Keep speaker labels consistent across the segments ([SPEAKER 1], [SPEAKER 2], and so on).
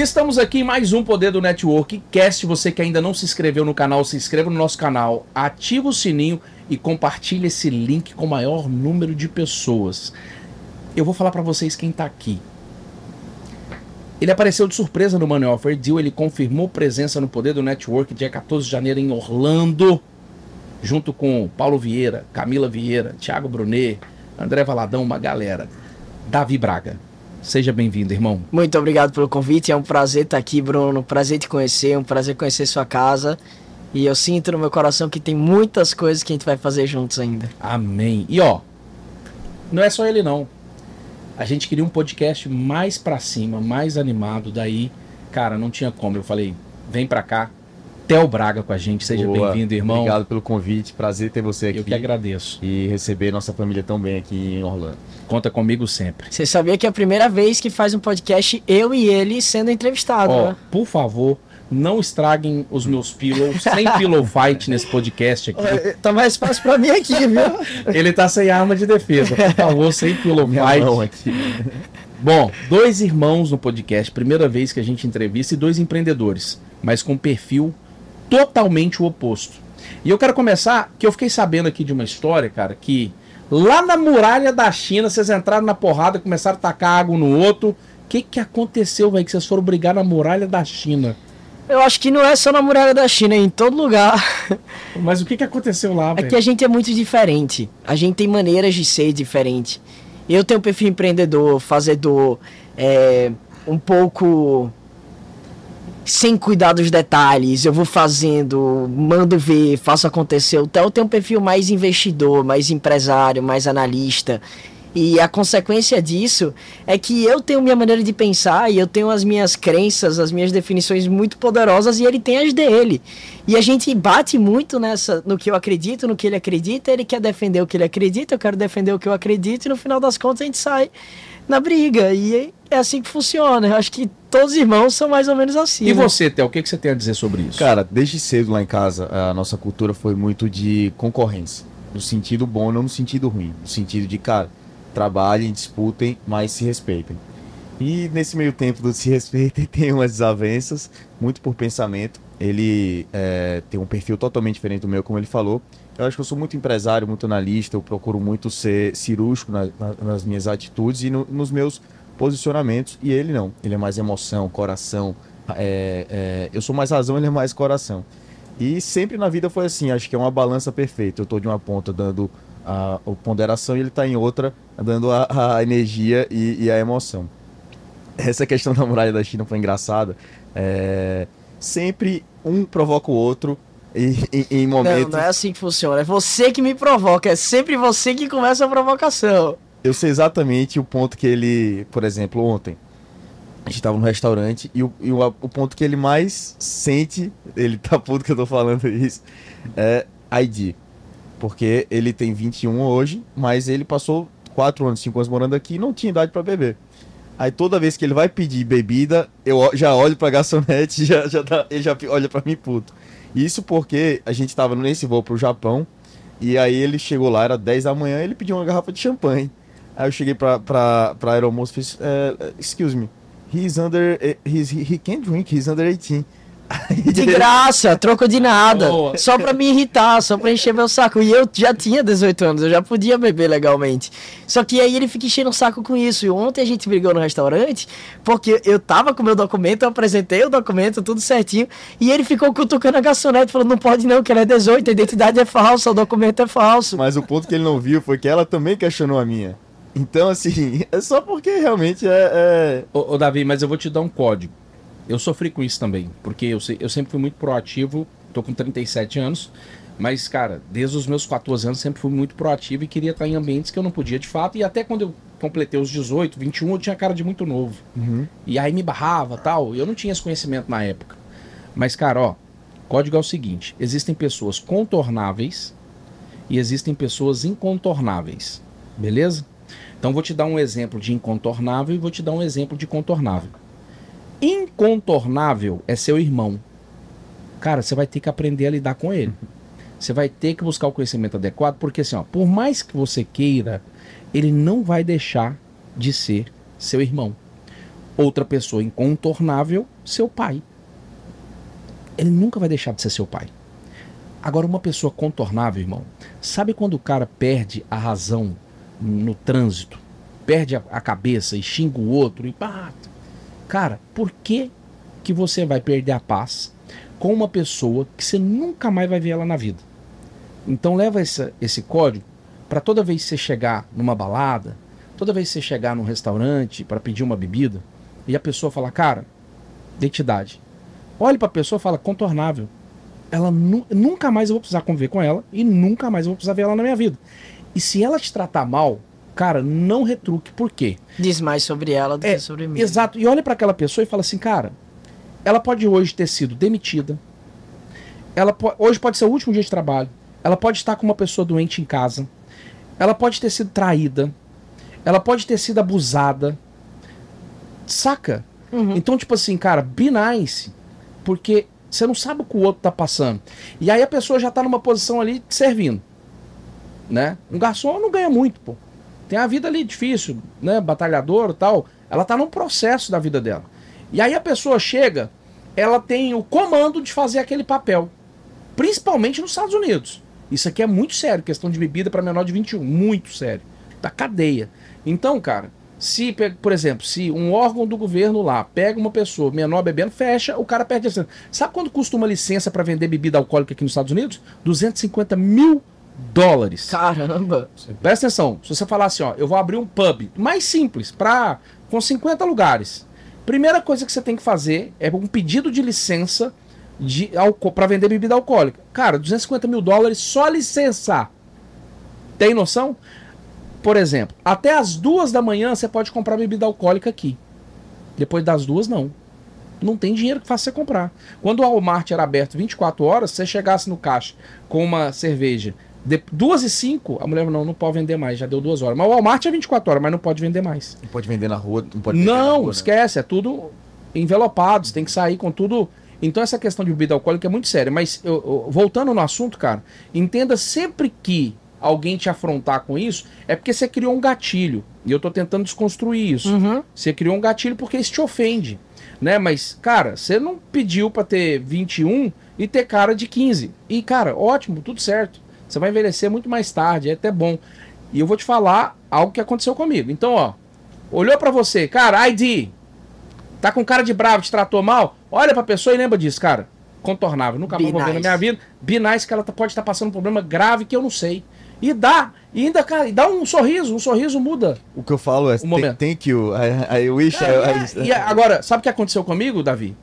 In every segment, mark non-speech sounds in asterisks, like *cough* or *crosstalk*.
[SPEAKER 1] E estamos aqui em mais um Poder do Network Cast. Você que ainda não se inscreveu no canal, se inscreva no nosso canal, ativa o sininho e compartilhe esse link com o maior número de pessoas. Eu vou falar para vocês quem tá aqui. Ele apareceu de surpresa no Money Offer Deal, ele confirmou presença no Poder do Network dia 14 de janeiro em Orlando, junto com Paulo Vieira, Camila Vieira, Thiago Brunet, André Valadão, uma galera. Davi Braga. Seja bem-vindo, irmão.
[SPEAKER 2] Muito obrigado pelo convite. É um prazer estar aqui, Bruno. Prazer te conhecer, um prazer conhecer sua casa. E eu sinto no meu coração que tem muitas coisas que a gente vai fazer juntos ainda.
[SPEAKER 1] Amém. E ó, não é só ele não. A gente queria um podcast mais pra cima, mais animado. Daí, cara, não tinha como. Eu falei, vem pra cá. Theo Braga com a gente. Seja bem-vindo, irmão.
[SPEAKER 3] Obrigado pelo convite. Prazer ter você aqui.
[SPEAKER 1] Eu que agradeço.
[SPEAKER 3] E receber nossa família tão bem aqui em Orlando.
[SPEAKER 1] Conta comigo sempre.
[SPEAKER 2] Você sabia que é a primeira vez que faz um podcast eu e ele sendo entrevistado,
[SPEAKER 1] Ó,
[SPEAKER 2] né?
[SPEAKER 1] por favor, não estraguem os meus pillows. Sem pillow fight nesse podcast aqui.
[SPEAKER 2] Olha, Tá mais fácil pra mim aqui, viu?
[SPEAKER 1] Ele tá sem arma de defesa. Por favor, sem pillow
[SPEAKER 3] Minha
[SPEAKER 1] fight.
[SPEAKER 3] mão aqui.
[SPEAKER 1] Bom, dois irmãos no podcast, primeira vez que a gente entrevista, e dois empreendedores, mas com perfil totalmente o oposto. E eu quero começar, que eu fiquei sabendo aqui de uma história, cara, que lá na muralha da China, vocês entraram na porrada, começaram a tacar água no outro. O que que aconteceu, velho, que vocês foram brigar na muralha da China?
[SPEAKER 2] Eu acho que não é só na muralha da China, é em todo lugar. *laughs*
[SPEAKER 1] Mas o que que aconteceu lá,
[SPEAKER 2] É
[SPEAKER 1] velho?
[SPEAKER 2] que a gente é muito diferente. A gente tem maneiras de ser diferente. Eu tenho um perfil empreendedor, fazedor, é, um pouco sem cuidar dos detalhes. Eu vou fazendo, mando ver, faço acontecer. O Theo tem um perfil mais investidor, mais empresário, mais analista. E a consequência disso é que eu tenho minha maneira de pensar e eu tenho as minhas crenças, as minhas definições muito poderosas e ele tem as dele. E a gente bate muito nessa no que eu acredito, no que ele acredita, ele quer defender o que ele acredita, eu quero defender o que eu acredito e no final das contas a gente sai na briga. E é assim que funciona. Eu acho que todos os irmãos são mais ou menos assim.
[SPEAKER 1] E
[SPEAKER 2] né?
[SPEAKER 1] você, Theo, o que que você tem a dizer sobre isso?
[SPEAKER 3] Cara, desde cedo lá em casa, a nossa cultura foi muito de concorrência. No sentido bom, não no sentido ruim. No sentido de, cara, trabalhem, disputem, mas se respeitem. E nesse meio tempo do se respeitem, *laughs* tem umas desavenças, muito por pensamento. Ele é, tem um perfil totalmente diferente do meu, como ele falou. Eu acho que eu sou muito empresário, muito analista, eu procuro muito ser cirúrgico na- na- nas minhas atitudes e no- nos meus posicionamentos. E ele não. Ele é mais emoção, coração. é, é, eu sou mais razão, ele é mais coração. E sempre na vida foi assim, acho que é uma balança perfeita. Eu tô de uma ponta dando a, a ponderação e ele tá em outra dando a, a energia e, e a emoção. Essa questão da muralha da China foi engraçada. É, sempre um provoca o outro em, em, em
[SPEAKER 2] Não,
[SPEAKER 3] momentos.
[SPEAKER 2] não é assim que funciona. É você que me provoca. É sempre você que começa a provocação.
[SPEAKER 3] Eu sei exatamente o ponto que ele, por exemplo, ontem, a gente tava no restaurante e, o, e o, o ponto que ele mais sente, ele tá puto que eu tô falando isso, é ID. Porque ele tem 21 hoje, mas ele passou 4 anos, 5 anos morando aqui e não tinha idade pra beber. Aí toda vez que ele vai pedir bebida, eu já olho pra garçonete e *laughs* já, já dá- ele já olha pra mim puto. Isso porque a gente tava nesse voo pro Japão e aí ele chegou lá, era 10 da manhã, ele pediu uma garrafa de champanhe. Aí eu cheguei pra, pra, pra aeromoça e fiz, é, excuse me, he's under, eh, he's, he, he can't drink, he's under 18. *laughs*
[SPEAKER 2] De graça, troco de nada.
[SPEAKER 1] Boa.
[SPEAKER 2] Só pra me irritar, só pra encher meu saco. E eu já tinha 18 anos, eu já podia beber legalmente. Só que aí ele fica enchendo o saco com isso. E ontem a gente brigou no restaurante, porque eu tava com meu documento, eu apresentei o documento, tudo certinho. E ele ficou cutucando a garçonete, falando: não pode não, que ela é 18, a identidade é falsa, o documento é falso.
[SPEAKER 3] Mas o ponto que ele não viu foi que ela também questionou a minha. Então, assim, *laughs* é só porque realmente é. é-
[SPEAKER 1] Ô, ô, Davi, mas eu vou te dar um código. Eu sofri com isso também, porque eu, eu sempre fui muito proativo, tô com 37 anos, mas, cara, desde os meus 14 anos sempre fui muito proativo e queria estar em ambientes que eu não podia de fato, e até quando eu completei os 18, 21, eu tinha cara de muito novo. E aí me barrava tal, eu não tinha esse conhecimento na época. Mas, cara, ó, código é o seguinte: existem pessoas contornáveis e existem pessoas incontornáveis. Beleza? Então vou te dar um exemplo de incontornável e vou te dar um exemplo de contornável. Incontornável é seu irmão. Cara, você vai ter que aprender a lidar com ele. Você vai ter que buscar o conhecimento adequado, porque assim, ó, por mais que você queira, ele não vai deixar de ser seu irmão. Outra pessoa incontornável, seu pai. Ele nunca vai deixar de ser seu pai. Agora, uma pessoa contornável, irmão, sabe quando o cara perde a razão no trânsito? Perde a, cabeça e xinga o outro e pá. Cara, por que, que você vai perder a paz com uma pessoa que você nunca mais vai ver ela na vida? Então leva essa, esse código para toda vez que você chegar numa balada, toda vez que você chegar num restaurante para pedir uma bebida e a pessoa falar, cara, identidade. Olhe para a pessoa e fala, contornável. Ela nu nunca mais eu vou precisar conviver com ela e nunca mais eu vou precisar ver ela na minha vida. E se ela te tratar mal, cara, não retruque. Por quê?
[SPEAKER 2] Diz mais sobre ela do
[SPEAKER 1] É,
[SPEAKER 2] que sobre mim.
[SPEAKER 1] Exato. E olha para aquela pessoa e fala assim, cara, ela pode hoje ter sido demitida. Ela po- hoje pode ser o último dia de trabalho. Ela pode estar com uma pessoa doente em casa. Ela pode ter sido traída. Ela pode ter sido abusada. Saca?
[SPEAKER 2] Uhum.
[SPEAKER 1] Então, tipo assim, cara, be nice. Porque você não sabe o que o outro tá passando. E aí a pessoa já tá numa posição ali servindo. Né? Um garçom não ganha muito, pô. Tem a vida ali difícil, né? Batalhador tal. Ela tá num processo da vida dela. E aí a pessoa chega, ela tem o comando de fazer aquele papel. Principalmente nos Estados Unidos. Isso aqui é muito sério, questão de bebida para menor de 21. Muito sério. Da cadeia. Então, cara, se, por exemplo, se um órgão do governo lá pega uma pessoa menor bebendo, fecha, o cara perde a licença. Sabe quanto custa uma licença para vender bebida alcoólica aqui nos Estados Unidos? 250 mil dólares.
[SPEAKER 2] Caramba.
[SPEAKER 1] Presta atenção, se você falar assim, ó, eu vou abrir um pub mais simples, pra, com 50 lugares. Primeira coisa que você tem que fazer é um pedido de licença de para vender bebida alcoólica. Cara, 250 mil dólares só licença. Tem noção? Por exemplo, até as duas da manhã você pode comprar bebida alcoólica aqui. Depois das duas, não. Não tem dinheiro que faça você comprar. Quando o Walmart era aberto 24 horas, se você chegasse no caixa com uma cerveja de, duas e cinco, a mulher não, não pode vender mais, já deu duas horas. Mas o Walmart é 24 horas, mas não pode vender mais.
[SPEAKER 3] Não pode vender na rua, não pode
[SPEAKER 1] Não,
[SPEAKER 3] rua, né?
[SPEAKER 1] esquece, é tudo envelopado, você tem que sair com tudo. Então essa questão de bebida alcoólica é muito séria. Mas eu- eu- voltando no assunto, cara, entenda sempre que alguém te afrontar com isso, é porque você criou um gatilho. E eu tô tentando desconstruir isso.
[SPEAKER 2] Uhum.
[SPEAKER 1] Você criou um gatilho porque isso te ofende. Né? Mas, cara, você não pediu pra ter 21 e ter cara de 15. E, cara, ótimo, tudo certo. Você vai envelhecer muito mais tarde, é até bom. E eu vou te falar algo que aconteceu comigo. Então, ó, olhou pra você, cara, ID, tá com cara de bravo, te tratou mal? Olha pra pessoa e lembra disso, cara. Contornável, nunca mais vou ver na minha vida. Be nice que ela tá- pode estar passando um problema grave que eu não sei. E dá, e ainda, cara, e dá um sorriso, um sorriso muda.
[SPEAKER 3] O que eu falo é,
[SPEAKER 1] Um momento.
[SPEAKER 3] thank you, I, I wish I, I-
[SPEAKER 1] E agora, sabe o que aconteceu comigo, Davi?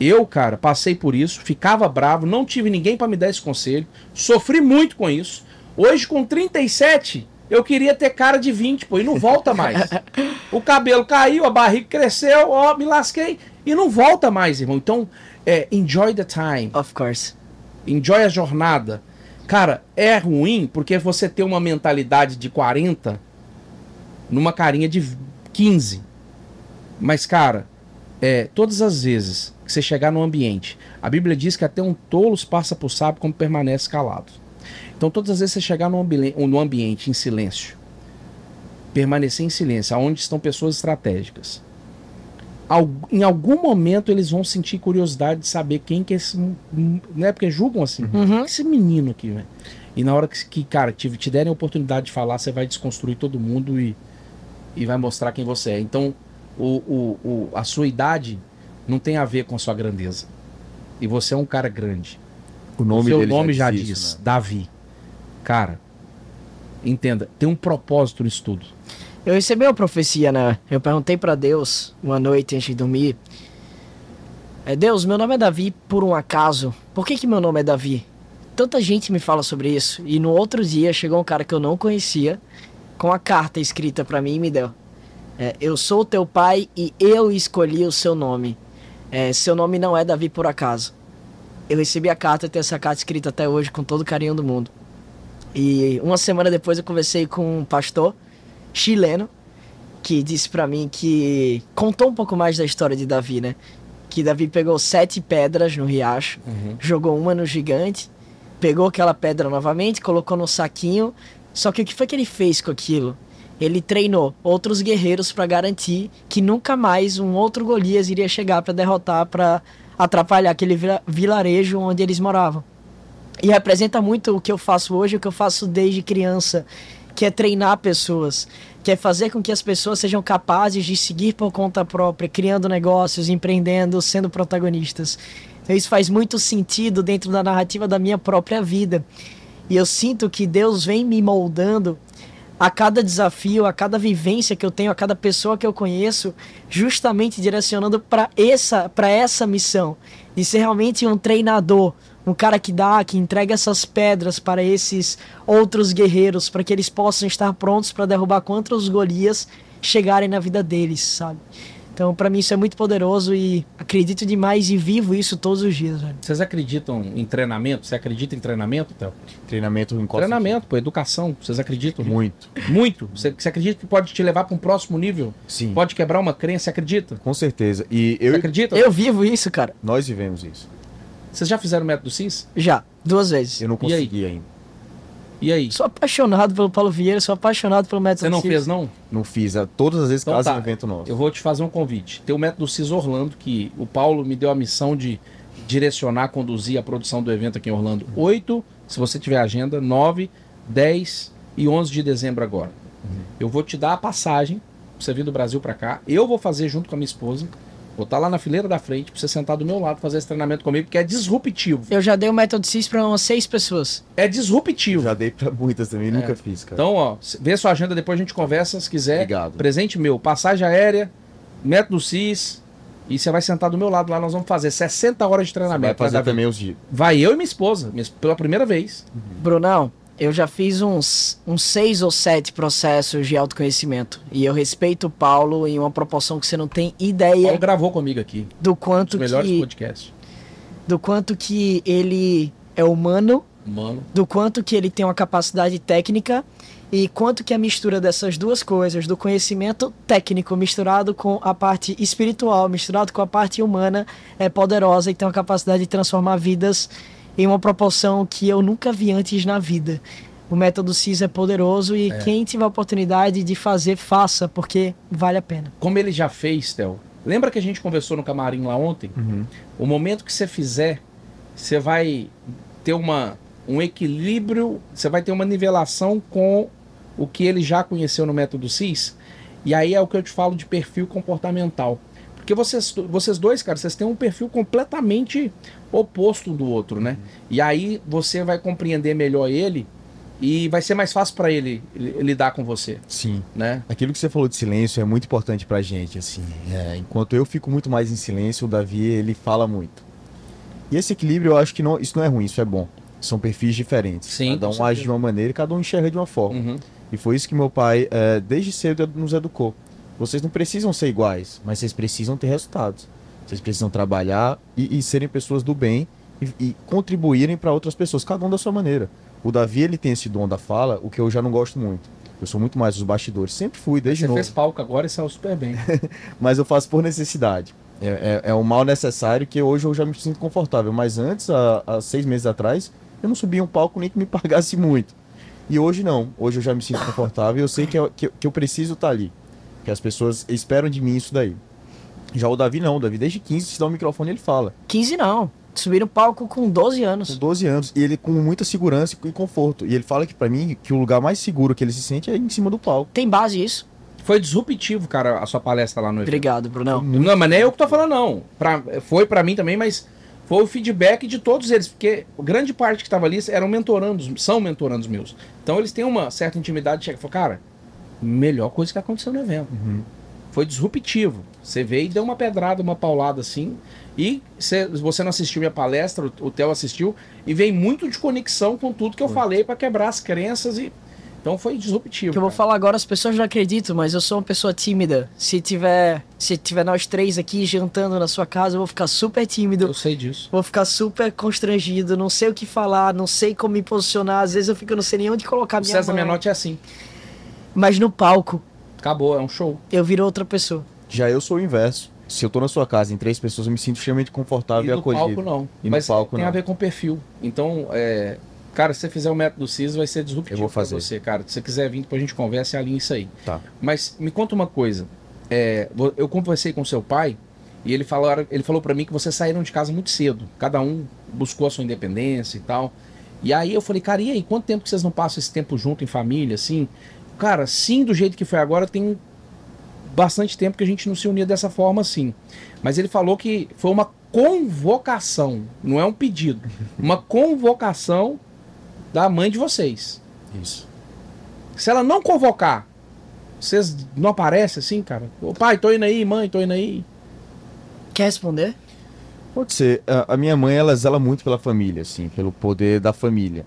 [SPEAKER 1] Eu, cara, passei por isso, ficava bravo, não tive ninguém pra me dar esse conselho, sofri muito com isso. Hoje, com 37, eu queria ter cara de 20, pô, e não volta mais. *laughs* o cabelo caiu, a barriga cresceu, ó, me lasquei, e não volta mais, irmão. Então, é, enjoy the time,
[SPEAKER 2] Of course.
[SPEAKER 1] enjoy a jornada. Cara, é ruim porque você tem uma mentalidade de 40 numa carinha de 15. Mas, cara, é, todas as vezes que você chegar no ambiente, a Bíblia diz que até um tolo passa por sábio como permanece calado. Então, todas as vezes que você chegar no, ambi no ambiente em silêncio, permanecer em silêncio, aonde estão pessoas estratégicas, em algum momento eles vão sentir curiosidade de saber quem que é esse. Né? Porque julgam assim.
[SPEAKER 2] Uhum.
[SPEAKER 1] Esse menino aqui, velho. E na hora que, que cara, te, te derem a oportunidade de falar, você vai desconstruir todo mundo e, e vai mostrar quem você é. Então, o, o, o, a sua idade não tem a ver com a sua grandeza. E você é um cara grande.
[SPEAKER 3] o nome
[SPEAKER 1] o seu
[SPEAKER 3] dele
[SPEAKER 1] nome já
[SPEAKER 3] diz
[SPEAKER 1] diz,
[SPEAKER 3] isso, né?
[SPEAKER 1] Davi. Cara, entenda, tem um propósito nisso tudo.
[SPEAKER 2] Eu recebi uma profecia, né? Eu perguntei pra Deus uma noite antes de dormir. É, Deus, meu nome é Davi por um acaso. Por que que meu nome é Davi? Tanta gente me fala sobre isso. E no outro dia chegou um cara que eu não conhecia com a carta escrita pra mim e me deu. É, eu sou teu pai e eu escolhi o seu nome. É, seu nome não é Davi por acaso. Eu recebi a carta e tenho essa carta escrita até hoje com todo o carinho do mundo. E uma semana depois eu conversei com um pastor chileno que disse pra mim que contou um pouco mais da história de Davi, né? Que Davi pegou sete pedras no riacho, jogou uma no gigante, pegou aquela pedra novamente, colocou no saquinho. Só que o que foi que ele fez com aquilo? Ele treinou outros guerreiros para garantir que nunca mais um outro Golias iria chegar para derrotar, para atrapalhar aquele vila- vilarejo onde eles moravam. E representa muito o que eu faço hoje, o que eu faço desde criança, que é treinar pessoas, que é fazer com que as pessoas sejam capazes de seguir por conta própria, criando negócios, empreendendo, sendo protagonistas. Isso faz muito sentido dentro da narrativa da minha própria vida. E eu sinto que Deus vem me moldando a cada desafio, a cada vivência que eu tenho, a cada pessoa que eu conheço, justamente direcionando para essa, para essa missão de ser realmente um treinador, um cara que dá, que entrega essas pedras para esses outros guerreiros, para que eles possam estar prontos para derrubar quantos Golias chegarem na vida deles, sabe? Então, para mim isso é muito poderoso e acredito demais e vivo isso todos os dias, velho.
[SPEAKER 1] Vocês acreditam em treinamento? Você acredita em treinamento, Théo?
[SPEAKER 3] Treinamento em qual
[SPEAKER 1] Treinamento, pô, educação. Vocês acreditam?
[SPEAKER 3] sentido? Muito.
[SPEAKER 1] Muito. Você, você acredita que pode te levar para um próximo nível?
[SPEAKER 3] Sim.
[SPEAKER 1] Pode quebrar uma crença? Você acredita?
[SPEAKER 3] Com certeza. E eu,
[SPEAKER 1] Você acredita?
[SPEAKER 2] Eu vivo isso, cara.
[SPEAKER 3] nós vivemos isso.
[SPEAKER 1] Vocês já fizeram o método CIS?
[SPEAKER 2] Já, duas vezes.
[SPEAKER 3] Eu não consegui ainda.
[SPEAKER 1] E aí?
[SPEAKER 2] Sou apaixonado pelo Paulo Vieira, sou apaixonado pelo método
[SPEAKER 1] Você não
[SPEAKER 2] Cis.
[SPEAKER 1] fez, não?
[SPEAKER 3] Não fiz. a- Todas as vezes
[SPEAKER 1] Então
[SPEAKER 3] caso
[SPEAKER 1] tá.
[SPEAKER 3] um evento nosso.
[SPEAKER 1] Eu vou te fazer um convite. Tem o método CIS Orlando, que o Paulo me deu a missão de direcionar, conduzir a produção do evento aqui em Orlando. 8, se você tiver agenda, 9, 10 e 11 de dezembro agora. Eu vou te dar a passagem pra você vir do Brasil pra cá. Eu vou fazer junto com a minha esposa. Vou estar lá na fileira da frente pra você sentar do meu lado fazer esse treinamento comigo, porque é disruptivo.
[SPEAKER 2] Eu já dei o método CIS para umas seis pessoas.
[SPEAKER 1] É disruptivo.
[SPEAKER 3] Já dei pra muitas também, nunca fiz, cara.
[SPEAKER 1] Então, ó, vê sua agenda, depois a gente conversa, se quiser.
[SPEAKER 3] Obrigado.
[SPEAKER 1] Presente meu, passagem aérea, método CIS, e você vai sentar do meu lado lá, nós vamos fazer 60 horas de
[SPEAKER 3] Você vai
[SPEAKER 1] treinamento.
[SPEAKER 3] fazer
[SPEAKER 1] Vai, dar-
[SPEAKER 3] também os dias.
[SPEAKER 1] vai eu e minha esposa, minha- pela primeira vez.
[SPEAKER 2] Brunão, eu já fiz uns, uns seis ou sete processos de autoconhecimento. E eu respeito o Paulo em uma proporção que você não tem
[SPEAKER 1] Paulo
[SPEAKER 2] ideia
[SPEAKER 1] gravou comigo aqui,
[SPEAKER 2] do
[SPEAKER 1] um
[SPEAKER 2] quanto
[SPEAKER 1] dos melhores
[SPEAKER 2] que,
[SPEAKER 1] podcasts.
[SPEAKER 2] do quanto que ele é humano,
[SPEAKER 1] Mano,
[SPEAKER 2] do quanto que ele tem uma capacidade técnica e quanto que a mistura dessas duas coisas, do conhecimento técnico misturado com a parte espiritual, misturado com a parte humana, é poderosa e tem uma capacidade de transformar vidas em uma proporção que eu nunca vi antes na vida. O método CIS é poderoso e quem tiver a oportunidade de fazer, faça, porque vale a pena.
[SPEAKER 1] como ele já fez, Theo, lembra que a gente conversou no camarim lá ontem? O momento que você fizer, você vai ter uma, um equilíbrio, você vai ter uma nivelação com o que ele já conheceu no método CIS. E aí é o que eu te falo de perfil comportamental. Porque vocês, vocês dois, cara, vocês têm um perfil completamente oposto um do outro, né? E aí você vai compreender melhor ele e vai ser mais fácil para ele li- lidar com você,
[SPEAKER 3] Sim.
[SPEAKER 1] né?
[SPEAKER 3] Aquilo que você falou de silêncio é muito importante pra gente, assim. É, enquanto eu fico muito mais em silêncio, o Davi, ele fala muito. E esse equilíbrio, eu acho que não, isso não é ruim, isso é bom. São perfis diferentes.
[SPEAKER 1] Sim,
[SPEAKER 3] cada um age de uma maneira e cada um enxerga de uma forma.
[SPEAKER 1] Uhum.
[SPEAKER 3] E foi isso que meu pai, é, desde cedo, nos educou. Vocês não precisam ser iguais, mas vocês precisam ter resultados. Vocês precisam trabalhar e, e serem pessoas do bem e, e contribuírem para outras pessoas, cada um da sua maneira. O Davi, ele tem esse dom da fala, o que eu já não gosto muito. Eu sou muito mais dos bastidores. Sempre fui, desde
[SPEAKER 1] Você
[SPEAKER 3] novo.
[SPEAKER 1] fez palco agora e saiu super bem. *laughs*
[SPEAKER 3] Mas eu faço por necessidade. É, é, é um mal necessário que hoje eu já me sinto confortável. Mas antes, há, há seis meses atrás, eu não subia um palco nem que me pagasse muito. E hoje não. Hoje eu já me sinto confortável e eu sei que, eu- que, que eu preciso estar ali. Que as pessoas esperam de mim isso daí. Já o Davi não. O Davi, desde 15, se dá um microfone, ele fala.
[SPEAKER 2] 15 não. Subir no palco com 12
[SPEAKER 3] Com
[SPEAKER 2] anos.
[SPEAKER 3] 12 anos. E ele com muita segurança e conforto. E ele fala que pra mim, que o lugar mais seguro que ele se sente é em cima do palco.
[SPEAKER 2] Tem base isso?
[SPEAKER 1] Foi disruptivo, cara, a sua palestra lá no evento.
[SPEAKER 2] Obrigado, Brunão.
[SPEAKER 1] Não, mas nem eu que tô falando, não. Pra, foi pra mim também, mas foi o feedback de todos eles, porque grande parte que tava ali eram mentorandos, são mentorandos meus. Então eles têm uma certa intimidade, chega e fala, cara, melhor coisa que aconteceu no evento. Foi disruptivo. Você veio e deu uma pedrada, uma paulada assim. E cê- você não assistiu minha palestra, o- o Theo assistiu, e veio muito de conexão com tudo que eu falei pra quebrar as crenças e. Então foi disruptivo.
[SPEAKER 2] O que eu vou falar agora, as pessoas não acreditam, mas eu sou uma pessoa tímida. Se tiver, se tiver nós três aqui jantando na sua casa, eu vou ficar super tímido.
[SPEAKER 1] Eu sei disso.
[SPEAKER 2] Vou ficar super constrangido, não sei o que falar, não sei como me posicionar. Às vezes eu fico, não sei nem onde colocar
[SPEAKER 1] O
[SPEAKER 2] minha
[SPEAKER 1] César
[SPEAKER 2] mão.
[SPEAKER 1] Menotti é assim.
[SPEAKER 2] Mas no palco,
[SPEAKER 1] Acabou, é um show.
[SPEAKER 2] eu viro outra pessoa.
[SPEAKER 3] Já eu sou o inverso. Se eu tô na sua casa em três pessoas, eu me sinto extremamente confortável e,
[SPEAKER 1] E no
[SPEAKER 3] acolhido.
[SPEAKER 1] palco não.
[SPEAKER 3] E no
[SPEAKER 1] Mas
[SPEAKER 3] palco
[SPEAKER 1] tem
[SPEAKER 3] não.
[SPEAKER 1] a ver com perfil. Então, é, Cara, se você fizer o método CIS, vai ser disruptivo
[SPEAKER 3] Eu vou fazer.
[SPEAKER 1] pra você, cara. Se você quiser vir, depois a gente conversa e alinha isso aí.
[SPEAKER 3] Tá.
[SPEAKER 1] Mas me conta uma coisa. É, eu conversei com seu pai e ele falou, ele falou para mim que vocês saíram de casa muito cedo. Cada um buscou a sua independência e tal. E aí eu falei, cara, e aí, quanto tempo que vocês não passam esse tempo junto em família, assim? Cara, sim, do jeito que foi agora, tem bastante tempo que a gente não se unia dessa forma assim. Mas ele falou que foi uma convocação, não é um pedido. *laughs* Uma convocação da mãe de vocês.
[SPEAKER 3] Isso.
[SPEAKER 1] Se ela não convocar, vocês não aparecem assim, cara? Ô pai, tô indo aí, mãe, tô indo aí.
[SPEAKER 2] Quer responder?
[SPEAKER 3] Pode ser. A, a minha mãe, ela zela muito pela família, assim, pelo poder da família.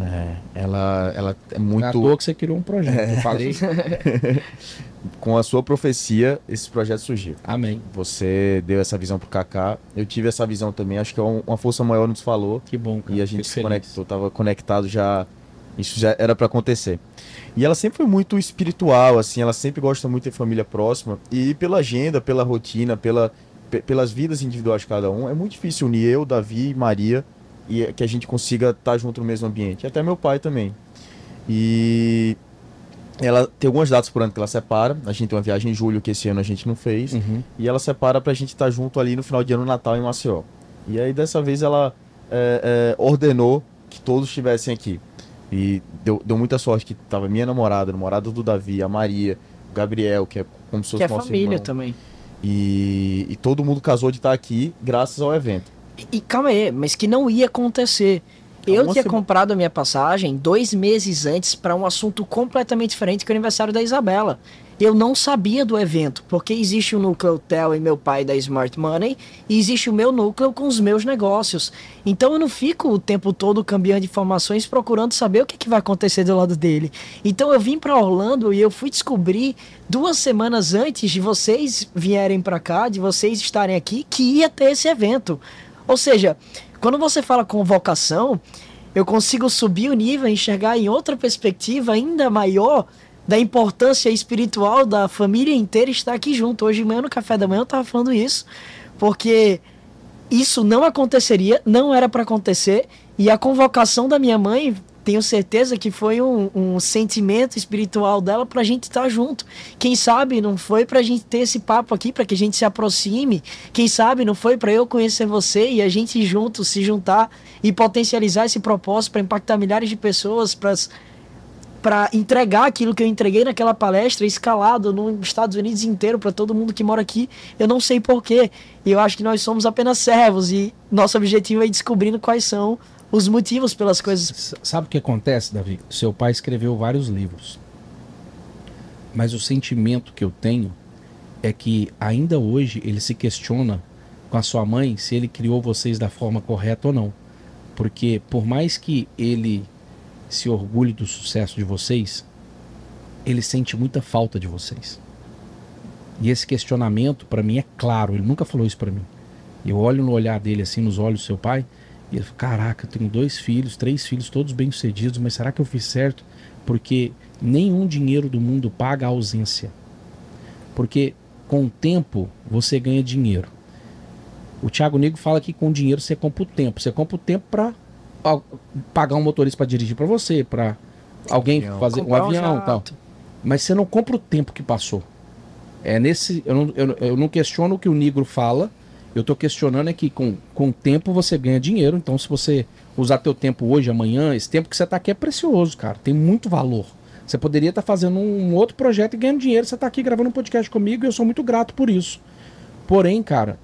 [SPEAKER 3] É, ela, ela é
[SPEAKER 1] é à toa
[SPEAKER 3] muito.
[SPEAKER 1] que você criou um projeto. Eu falei, *laughs*
[SPEAKER 3] Com a sua profecia, esse projeto surgiu.
[SPEAKER 1] amém.
[SPEAKER 3] Você deu essa visão pro Kaká. Eu tive essa visão também. Acho que é um- uma força maior nos falou.
[SPEAKER 1] Que bom, cara.
[SPEAKER 3] E a gente se conectou, tava conectado já. Isso já era pra acontecer. E ela sempre foi muito espiritual, assim, ela sempre gosta muito de ter família próxima. E pela agenda, pela rotina, pela, pe- pelas vidas individuais de cada um, é muito difícil unir eu, Davi e Maria e que a gente consiga estar junto no mesmo ambiente. E até meu pai também. E ela tem algumas datas por ano que ela separa. A gente tem uma viagem em julho que esse ano a gente não fez.
[SPEAKER 1] Uhum.
[SPEAKER 3] E ela separa pra gente estar junto ali no final de ano, no Natal, em Maceió. E aí, dessa vez, ela é, é, ordenou que todos estivessem aqui. E deu, deu muita sorte que tava minha namorada, namorada do Davi, a Maria, o Gabriel, que é como se fosse
[SPEAKER 2] Que é
[SPEAKER 3] nosso
[SPEAKER 2] família
[SPEAKER 3] irmão.
[SPEAKER 2] também.
[SPEAKER 3] E, e todo mundo casou de estar aqui graças ao evento.
[SPEAKER 2] E, e calma aí, mas que não ia acontecer. Eu
[SPEAKER 3] Alguma
[SPEAKER 2] tinha comprado a minha passagem dois meses antes para um assunto completamente diferente que é o aniversário da Isabela. Eu não sabia do evento, porque existe o núcleo Tel e meu pai da Smart Money, e existe o meu núcleo com os meus negócios. Então eu não fico o tempo todo cambiando informações procurando saber o que, que vai acontecer do lado dele. Então eu vim para Orlando e eu fui descobrir duas semanas antes de vocês vierem para cá, de vocês estarem aqui, que ia ter esse evento. Ou seja, quando você fala convocação, eu consigo subir o nível enxergar em outra perspectiva ainda maior da importância espiritual da família inteira estar aqui junto. Hoje de manhã, no café da manhã, eu tava falando isso, porque isso não aconteceria, não era para acontecer, e a convocação da minha mãe, tenho certeza que foi um, um sentimento espiritual dela pra gente estar junto. Quem sabe não foi pra gente ter esse papo aqui, pra que a gente se aproxime. Quem sabe não foi pra eu conhecer você e a gente juntos se juntar e potencializar esse propósito para impactar milhares de pessoas, para para entregar aquilo que eu entreguei naquela palestra escalado nos Estados Unidos inteiro para todo mundo que mora aqui. Eu não sei porquê. Eu acho que nós somos apenas servos e nosso objetivo é ir descobrindo quais são os motivos pelas coisas.
[SPEAKER 1] Sabe o que acontece, Davi? Seu pai escreveu vários livros. Mas o sentimento que eu tenho é que ainda hoje ele se questiona com a sua mãe se ele criou vocês da forma correta ou não. Porque por mais que ele se orgulhe do sucesso de vocês, ele sente muita falta de vocês. E esse questionamento para mim é claro, ele nunca falou isso para mim. Eu olho no olhar dele assim, nos olhos do seu pai, e eu falo, caraca, eu tenho dois filhos, três filhos, todos bem-sucedidos, mas será que eu fiz certo? Porque nenhum dinheiro do mundo paga a ausência. Porque com o tempo você ganha dinheiro. O Thiago Negro fala que com dinheiro você compra o tempo. Você compra o tempo para pagar um motorista para dirigir para você, para alguém
[SPEAKER 3] Avião.
[SPEAKER 1] fazer um
[SPEAKER 2] Comprar
[SPEAKER 1] avião e tal. Mas você não compra o tempo que passou. É nesse. Eu não, eu, eu não questiono o que o negro fala. Eu tô questionando é que com, com o tempo você ganha dinheiro. Então, se você usar teu tempo hoje, amanhã, esse tempo que você tá aqui é precioso, cara. Tem muito valor. Você poderia estar fazendo um outro projeto e ganhando dinheiro. Você tá aqui gravando um podcast comigo e eu sou muito grato por isso. Porém, cara,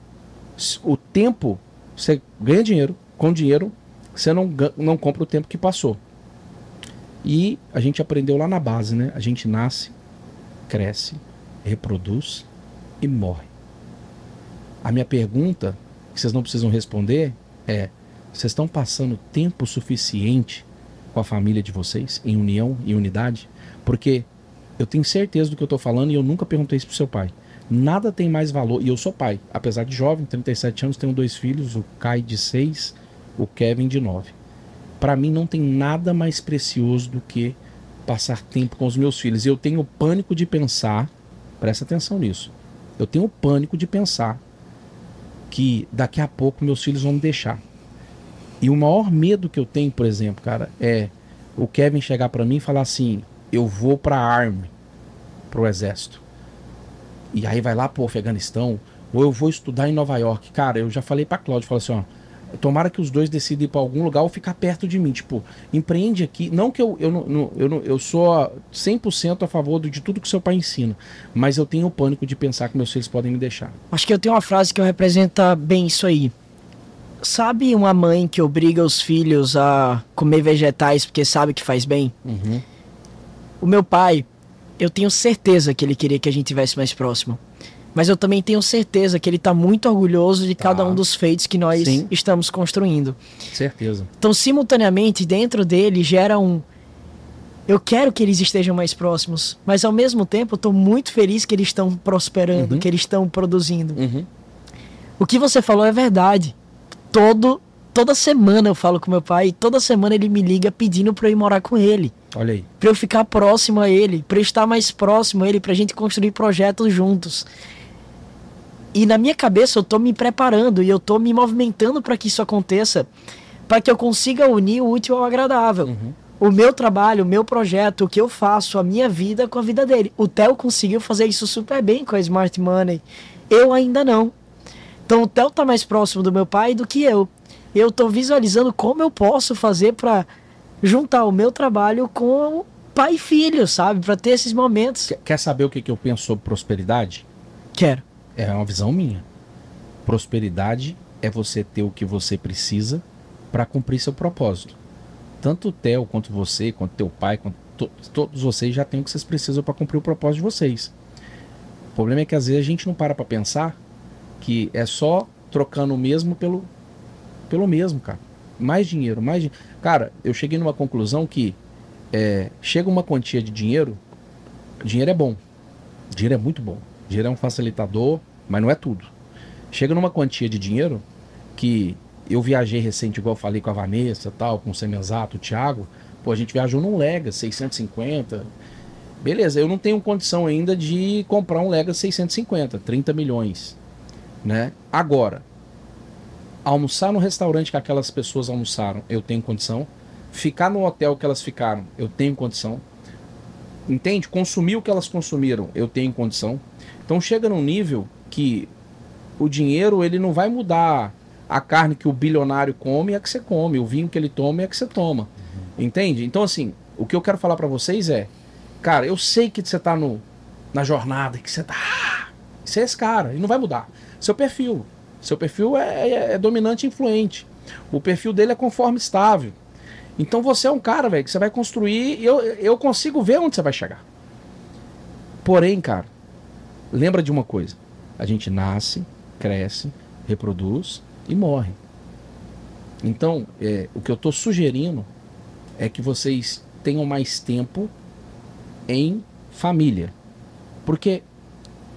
[SPEAKER 1] o tempo, você ganha dinheiro. Com dinheiro, você não, não compra o tempo que passou. E a gente aprendeu lá na base, né? A gente nasce, cresce, reproduz e morre. A minha pergunta, que vocês não precisam responder, é: vocês estão passando tempo suficiente com a família de vocês, em união e unidade? Porque eu tenho certeza do que eu tô falando e eu nunca perguntei isso pro seu pai. Nada tem mais valor, e eu sou pai, apesar de jovem, 37 anos, tenho dois filhos, o Kai de 6, o Kevin de 9. Para mim não tem nada mais precioso do que passar tempo com os meus filhos. E eu tenho pânico de pensar, presta atenção nisso. Eu tenho pânico de pensar que daqui a pouco meus filhos vão me deixar. E o maior medo que eu tenho, por exemplo, cara, é o Kevin chegar para mim e falar assim: eu vou pra Army, pro exército. E aí vai lá pro Afeganistão, ou eu vou estudar em Nova York. Cara, eu já falei pra Cláudio, falei assim, ó, tomara que os dois decidam ir pra algum lugar ou ficar perto de mim. Tipo, empreende aqui. Não que eu, eu, não, eu, não, eu sou 100% a favor de tudo que seu pai ensina, mas eu tenho pânico de pensar que meus filhos podem me deixar.
[SPEAKER 2] Acho que eu tenho uma frase que representa bem isso aí. Sabe uma mãe que obriga os filhos a comer vegetais porque sabe que faz bem?
[SPEAKER 1] Uhum.
[SPEAKER 2] O meu pai, eu tenho certeza que ele queria que a gente tivesse mais próximo. Mas eu também tenho certeza que ele está muito orgulhoso de
[SPEAKER 1] Tá.
[SPEAKER 2] cada um dos feitos que nós
[SPEAKER 1] Sim.
[SPEAKER 2] estamos construindo.
[SPEAKER 1] Certeza.
[SPEAKER 2] Então, simultaneamente, dentro dele gera um. Eu quero que eles estejam mais próximos, mas ao mesmo tempo eu estou muito feliz que eles estão prosperando,
[SPEAKER 1] Uhum.
[SPEAKER 2] que eles estão produzindo.
[SPEAKER 1] Uhum.
[SPEAKER 2] O que você falou é verdade. Todo, toda semana eu falo com meu pai toda semana ele me liga pedindo para eu ir morar com ele,
[SPEAKER 1] Olha aí.
[SPEAKER 2] para eu ficar próximo a ele, para estar mais próximo a ele, para a gente construir projetos juntos. E na minha cabeça eu tô me preparando e eu tô me movimentando para que isso aconteça, para que eu consiga unir o útil ao agradável.
[SPEAKER 1] Uhum.
[SPEAKER 2] O meu trabalho, o meu projeto, o que eu faço, a minha vida com a vida dele. O Theo conseguiu fazer isso super bem com a Smart Money. Eu ainda não. Então o Theo tá mais próximo do meu pai do que eu. Eu tô visualizando como eu posso fazer para juntar o meu trabalho com o pai e filho, sabe? Para ter esses momentos.
[SPEAKER 1] Quer- Quer saber o que, que eu penso sobre prosperidade?
[SPEAKER 2] Quero.
[SPEAKER 1] É uma visão minha. Prosperidade é você ter o que você precisa para cumprir seu propósito. Tanto o Theo, quanto você, quanto teu pai, quanto to- todos vocês já têm o que vocês precisam para cumprir o propósito de vocês. O problema é que às vezes a gente não para para pensar que é só trocando o mesmo pelo pelo mesmo, cara. Mais dinheiro, mais dinheiro. Cara, eu cheguei numa conclusão que é, chega uma quantia de dinheiro, dinheiro é bom. Dinheiro é muito bom. Dinheiro é um facilitador, mas não é tudo. Chega numa quantia de dinheiro que eu viajei recente, igual eu falei com a Vanessa, tal, com o Semenzato, o Thiago. Pô, a gente viajou num Lega 650. Beleza, eu não tenho condição ainda de comprar um Lega 650, 30 milhões, né? Agora, almoçar no restaurante que aquelas pessoas almoçaram, eu tenho condição. Ficar no hotel que elas ficaram, eu tenho condição. Entende? Consumir o que elas consumiram, eu tenho condição. Então chega num nível que o dinheiro ele não vai mudar a carne que o bilionário come é que você come, o vinho que ele toma é que você toma. Entende? Então assim, o que eu quero falar pra vocês é, cara, eu sei que você tá no na jornada, que você tá, você é esse cara, e não vai mudar. Seu perfil, seu perfil é, é- é dominante e influente. O perfil dele é conforme estável. Então você é um cara, velho, que você vai construir. Eu, eu consigo ver onde você vai chegar. Porém, cara, lembra de uma coisa: a gente nasce, cresce, reproduz e morre. Então, é, o que eu estou sugerindo é que vocês tenham mais tempo em família. Porque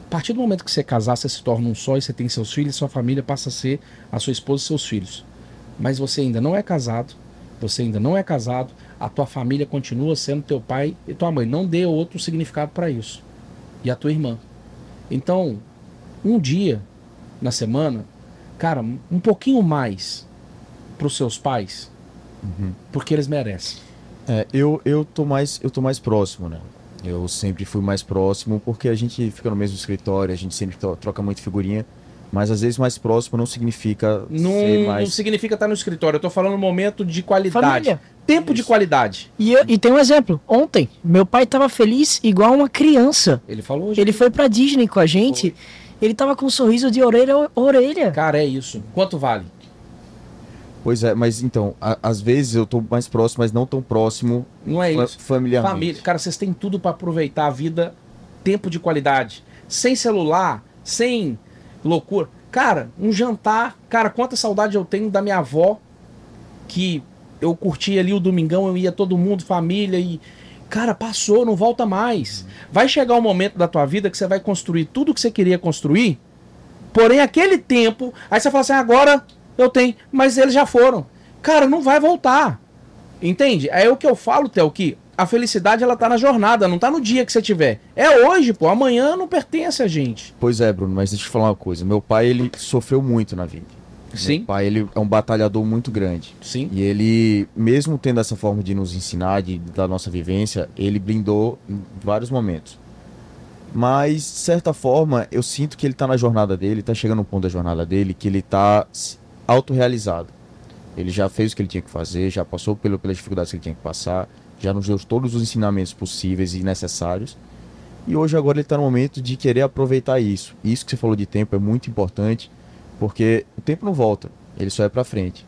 [SPEAKER 1] a partir do momento que você casar, você se torna um só e você tem seus filhos, sua família passa a ser a sua esposa e seus filhos. Mas você ainda não é casado, você ainda não é casado, a tua família continua sendo teu pai e tua mãe. Não dê outro significado para isso. E a tua irmã. Então, um dia na semana, cara, um pouquinho mais para os seus pais, porque eles merecem.
[SPEAKER 3] É, eu, eu, tô mais, eu tô mais próximo, né? Eu sempre fui mais próximo porque a gente fica no mesmo escritório, a gente sempre tro- troca muito figurinha. Mas às vezes mais próximo não significa
[SPEAKER 1] Não,
[SPEAKER 3] ser
[SPEAKER 1] não
[SPEAKER 3] mais.
[SPEAKER 1] significa estar no escritório. Eu tô falando momento de qualidade.
[SPEAKER 2] Família.
[SPEAKER 1] Tempo de qualidade.
[SPEAKER 2] E, eu- e tem um exemplo. Ontem, meu pai tava feliz igual uma criança.
[SPEAKER 1] Ele falou hoje.
[SPEAKER 2] Ele foi pra Disney com a gente. Ele tava com um sorriso de orelha a orelha.
[SPEAKER 1] Cara, é isso. Quanto vale?
[SPEAKER 3] Pois é, mas então, a- às vezes eu tô mais próximo, mas não tão próximo
[SPEAKER 1] Não é
[SPEAKER 3] fa-
[SPEAKER 1] isso.
[SPEAKER 3] familiarmente.
[SPEAKER 1] Família. Cara, vocês têm tudo pra aproveitar a vida, tempo de qualidade. Sem celular, sem loucura. Cara, um jantar. Cara, quanta saudade eu tenho da minha avó, que eu curtia ali o domingão, eu ia todo mundo, família, e. Cara, passou, não volta mais. Vai chegar um momento da tua vida que você vai construir tudo que você queria construir, porém aquele tempo. Aí você fala assim, agora eu tenho, mas eles já foram. Cara, não vai voltar. Entende? É o que eu falo, Theo, que a felicidade ela tá na jornada, não tá no dia que você tiver. É hoje, pô. Amanhã não pertence a gente.
[SPEAKER 3] Pois é, Bruno, mas deixa eu te falar uma coisa. Meu pai, ele sofreu muito na vida.
[SPEAKER 1] Sim.
[SPEAKER 3] Meu pai, ele é um batalhador muito grande.
[SPEAKER 1] Sim.
[SPEAKER 3] E ele, mesmo tendo essa forma de nos ensinar, de, da nossa vivência, ele blindou em vários momentos. Mas, de certa forma, eu sinto que ele tá na jornada dele, tá chegando no ponto da jornada dele, que ele tá autorrealizado. Ele já fez o que ele tinha que fazer, já passou pelo, pelas dificuldades que ele tinha que passar, já nos deu todos os ensinamentos possíveis e necessários. E hoje, agora, ele tá no momento de querer aproveitar isso. Isso que você falou de tempo é muito importante, porque o tempo não volta, ele só é pra frente.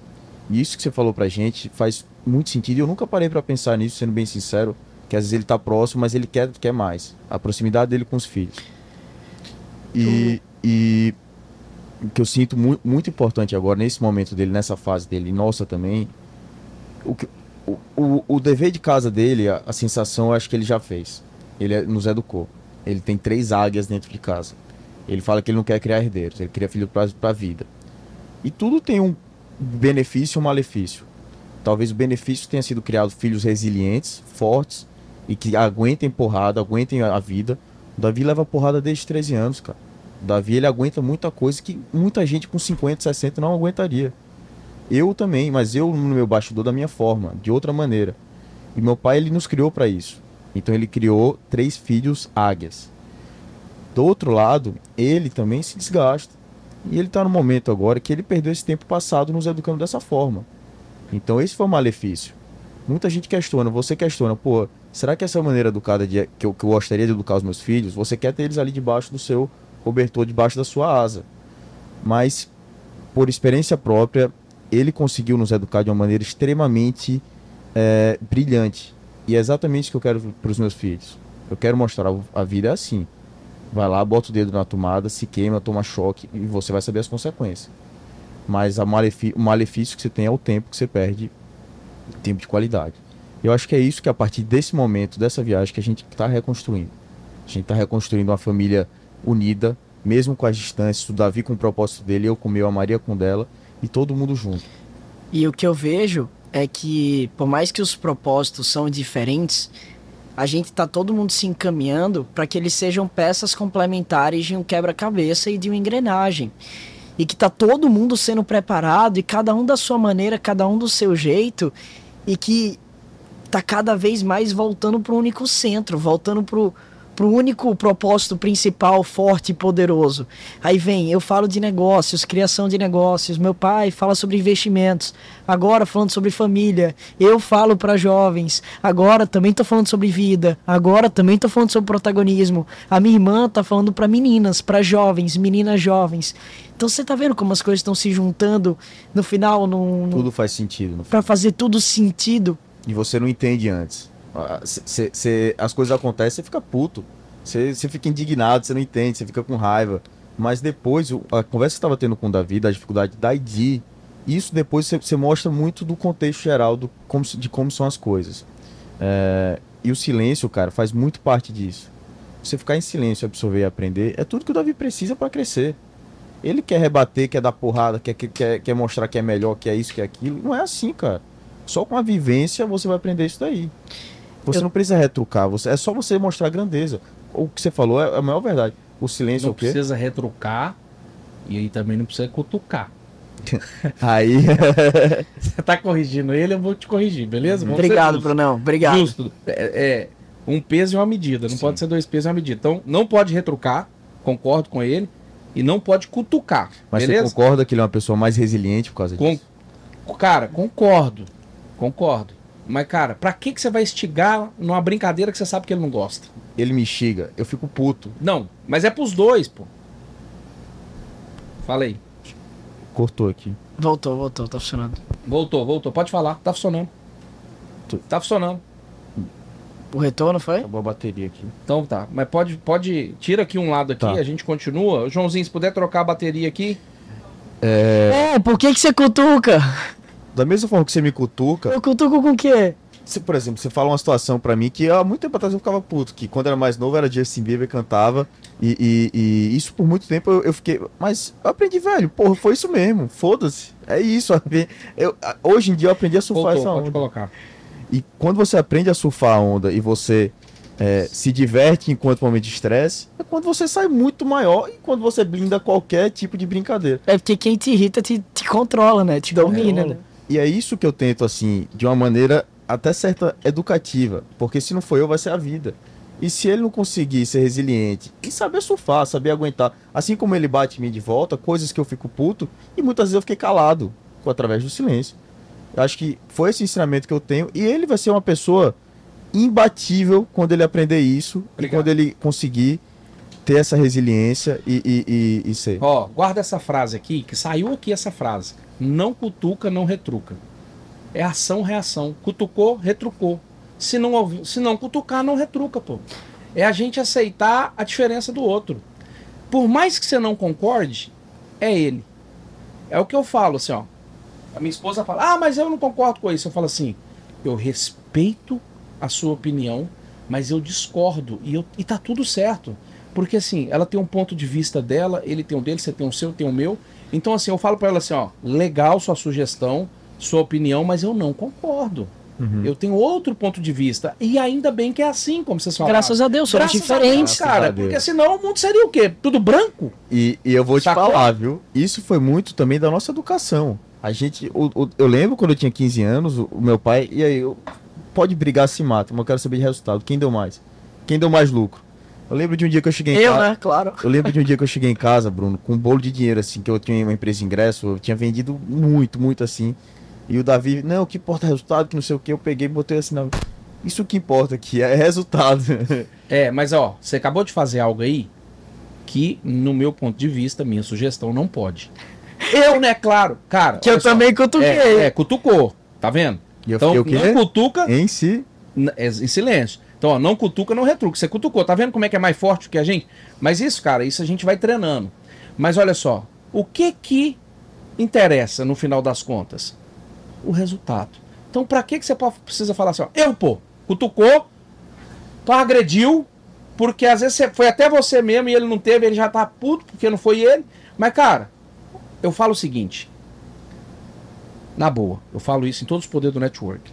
[SPEAKER 3] E isso que você falou pra gente faz muito sentido. Eu nunca parei pra pensar nisso, sendo bem sincero, que às vezes ele tá próximo, mas ele quer, quer mais. A proximidade dele com os filhos. E, e o que eu sinto mu muito importante agora, nesse momento dele, nessa fase dele, e nossa também, o, que, o, o, o dever de casa dele, a, a sensação, eu acho que ele já fez. Ele é- nos educou. Ele tem três águias dentro de casa. Ele fala que ele não quer criar herdeiros, ele cria filho pra, pra vida. E tudo tem um benefício e um malefício. Talvez o benefício tenha sido criado filhos resilientes, fortes e que aguentem porrada, aguentem a a vida. O Davi leva porrada desde 13 anos, cara. O Davi ele aguenta muita coisa que muita gente com 50, 60 não aguentaria. Eu também, mas eu no meu bastidor da minha forma, de outra maneira. E meu pai ele nos criou para isso. Então ele criou três filhos águias. Do outro lado, ele também se desgasta. E ele tá no momento agora que ele perdeu esse tempo passado nos educando dessa forma. Então esse foi o malefício. Muita gente questiona, você questiona, pô, será que essa maneira educada de, que, eu, que eu gostaria de educar os meus filhos? Você quer ter eles ali debaixo do seu cobertor, debaixo da sua asa. Mas, por experiência própria, ele conseguiu nos educar de uma maneira extremamente é, brilhante. E é exatamente isso que eu quero para os meus filhos. Eu quero mostrar a vida é assim. Vai lá, bota o dedo na tomada, se queima, toma choque e você vai saber as consequências. Mas o malefício que você tem é o tempo que você perde, tempo de qualidade. Eu acho que é isso que a partir desse momento, dessa viagem, que a gente está reconstruindo. A gente está reconstruindo uma família unida, mesmo com as distâncias, o Davi com o propósito dele, eu com o meu, a Maria com o dela, e todo mundo junto.
[SPEAKER 2] E o que eu vejo é que, por mais que os propósitos são diferentes, a gente tá todo mundo se encaminhando para que eles sejam peças complementares de um quebra-cabeça e de uma engrenagem. E que tá todo mundo sendo preparado e cada um da sua maneira, cada um do seu jeito, e que tá cada vez mais voltando para o único centro, voltando pro pro único propósito principal, forte e poderoso. Aí vem, eu falo de negócios, criação de negócios, meu pai fala sobre investimentos, agora falando sobre família, eu falo para jovens, agora também tô falando sobre vida, agora também tô falando sobre protagonismo. A minha irmã tá falando para meninas, para jovens, meninas jovens. Então você tá vendo como as coisas estão se juntando no final, num,
[SPEAKER 3] Tudo faz sentido.
[SPEAKER 2] Para fazer tudo sentido.
[SPEAKER 3] E você não entende antes. Cê- cê- as coisas acontecem, você fica puto. Você fica indignado, você não entende, você fica com raiva. Mas depois, a conversa que estava tendo com o Davi, da dificuldade da ID, isso depois você mostra muito do contexto geral do, como, de como são as coisas. É, e o silêncio, cara, faz muito parte disso. Você ficar em silêncio, absorver e aprender, é tudo que o Davi precisa para crescer. Ele quer rebater, quer dar porrada, quer- quer, quer mostrar que é melhor, que é isso, que é aquilo. Não é assim, cara. Só com a vivência você vai aprender isso daí. Você
[SPEAKER 2] Eu-
[SPEAKER 3] não precisa retrucar, você, é só você mostrar grandeza. O que você falou é a maior verdade. O silêncio é
[SPEAKER 1] Não
[SPEAKER 3] o quê?
[SPEAKER 1] precisa retrucar e aí também não precisa cutucar. *laughs*
[SPEAKER 3] Aí,
[SPEAKER 1] Você tá corrigindo ele, eu vou te corrigir, beleza? Vamos
[SPEAKER 2] Obrigado. Brunão. Obrigado.
[SPEAKER 1] Justo. É, é um peso e uma medida. Não
[SPEAKER 3] Sim.
[SPEAKER 1] pode ser dois pesos e uma medida. Então, não pode retrucar, concordo com ele, e não pode cutucar.
[SPEAKER 3] mas
[SPEAKER 1] beleza?
[SPEAKER 3] você concorda que ele é uma pessoa mais resiliente por causa
[SPEAKER 1] Com-
[SPEAKER 3] disso?
[SPEAKER 1] Cara, concordo. Concordo. Mas, cara, pra que, que você vai estigar numa brincadeira que você sabe que ele não gosta?
[SPEAKER 3] Ele me xinga, eu fico puto.
[SPEAKER 1] Não, mas é pros dois, pô. Falei.
[SPEAKER 3] Cortou aqui.
[SPEAKER 2] Voltou, voltou, tá funcionando.
[SPEAKER 1] Voltou, voltou. Pode falar. Tá funcionando.
[SPEAKER 3] Tu-
[SPEAKER 1] Tá funcionando.
[SPEAKER 2] O retorno foi?
[SPEAKER 3] Acabou a bateria aqui.
[SPEAKER 1] Então tá. Mas pode, pode. Tira aqui um lado aqui,
[SPEAKER 3] Tá.
[SPEAKER 1] a gente continua. Joãozinho, se puder trocar a bateria aqui.
[SPEAKER 2] É, por que que você cutuca?
[SPEAKER 3] Da mesma forma que você me cutuca,
[SPEAKER 2] Eu cutuco com o quê?
[SPEAKER 3] Você, por exemplo, você fala uma situação pra mim que há muito tempo atrás eu ficava puto, que quando era mais novo era Justin Bieber cantava e, e- e isso por muito tempo eu, eu fiquei, mas eu aprendi, velho, porra, foi isso mesmo, foda-se, é isso. *laughs* Eu, hoje em dia eu aprendi a surfar
[SPEAKER 1] Voltou,
[SPEAKER 3] essa
[SPEAKER 1] pode
[SPEAKER 3] onda.
[SPEAKER 1] colocar.
[SPEAKER 3] E quando você aprende a surfar a onda e você é, se diverte enquanto momento de estresse, é quando você sai muito maior e quando você blinda qualquer tipo de brincadeira.
[SPEAKER 2] É porque quem te irrita te, te controla, né? Te domina, né?
[SPEAKER 3] E é isso que eu tento, assim, de uma maneira até certa educativa. Porque se não for eu, vai ser a vida. E se ele não conseguir ser resiliente e saber surfar, saber aguentar, assim como ele bate em mim de volta, coisas que eu fico puto, e muitas vezes eu fiquei calado, através do silêncio. Eu acho que foi esse ensinamento que eu tenho, e ele vai ser uma pessoa imbatível quando ele aprender isso
[SPEAKER 1] Obrigado.
[SPEAKER 3] e quando ele conseguir ter essa resiliência e, e, e, e ser.
[SPEAKER 1] Ó, guarda essa frase aqui, que saiu aqui essa frase. Não cutuca, não retruca. É ação, reação. Cutucou, retrucou. Se não, se não cutucar, não retruca, pô. É a gente aceitar a diferença do outro. Por mais que você não concorde, é ele. É o que eu falo, assim, ó. A minha esposa fala, ah, mas eu não concordo com isso. Eu falo assim, eu respeito a sua opinião, mas eu discordo. E, eu, e tá tudo certo. Porque assim, ela tem um ponto de vista dela, ele tem o dele, você tem o seu, eu tenho o meu. Então, assim, eu falo pra ela assim, ó, legal sua sugestão, sua opinião, mas eu não concordo.
[SPEAKER 3] Uhum.
[SPEAKER 1] Eu tenho outro ponto de vista. E ainda bem que é assim, como vocês falaram.
[SPEAKER 2] Graças a Deus, somos
[SPEAKER 1] Graças
[SPEAKER 2] diferentes.
[SPEAKER 1] Deus, cara. Porque senão o mundo seria o quê? Tudo branco?
[SPEAKER 3] E, e eu vou te
[SPEAKER 1] Sacou?
[SPEAKER 3] falar, viu? Isso foi muito também da nossa educação. A gente, o- o- eu lembro quando eu tinha 15 anos, o, o meu pai, e aí, eu, pode brigar, se mata, mas eu quero saber de resultado. Quem deu mais? Quem deu mais lucro? Eu lembro de um dia que eu cheguei em
[SPEAKER 2] Eu,
[SPEAKER 3] casa.
[SPEAKER 2] né? Claro.
[SPEAKER 3] Eu lembro de um dia que eu cheguei em casa, Bruno, com um bolo de dinheiro, assim, que eu tinha uma empresa de ingresso, eu tinha vendido muito, muito assim. E o Davi, não, o que importa é resultado, que não sei o que, eu peguei e botei assim, não. Isso que importa aqui é resultado. *laughs*
[SPEAKER 1] É, mas ó, você acabou de fazer algo aí que, no meu ponto de vista, minha sugestão não pode. Eu, né, claro. Cara.
[SPEAKER 2] Que eu
[SPEAKER 1] só.
[SPEAKER 2] também cutuquei.
[SPEAKER 1] É, é, cutucou. Tá vendo?
[SPEAKER 3] E eu
[SPEAKER 1] Então,
[SPEAKER 3] fiquei o quê?
[SPEAKER 1] não cutuca
[SPEAKER 3] em si.
[SPEAKER 1] é, em silêncio. Então, ó, não cutuca, não retruca. Você cutucou, tá vendo como é que é mais forte que a gente? Mas isso, cara, isso a gente vai treinando. Mas olha só, o que que interessa no final das contas? O resultado. Então, pra que que você precisa falar assim, ó, eu, pô, cutucou, tu agrediu, porque às vezes foi até você mesmo e ele não teve, ele já tá puto porque não foi ele. Mas, cara, eu falo o seguinte, na boa, eu falo isso em todos os poderes do network.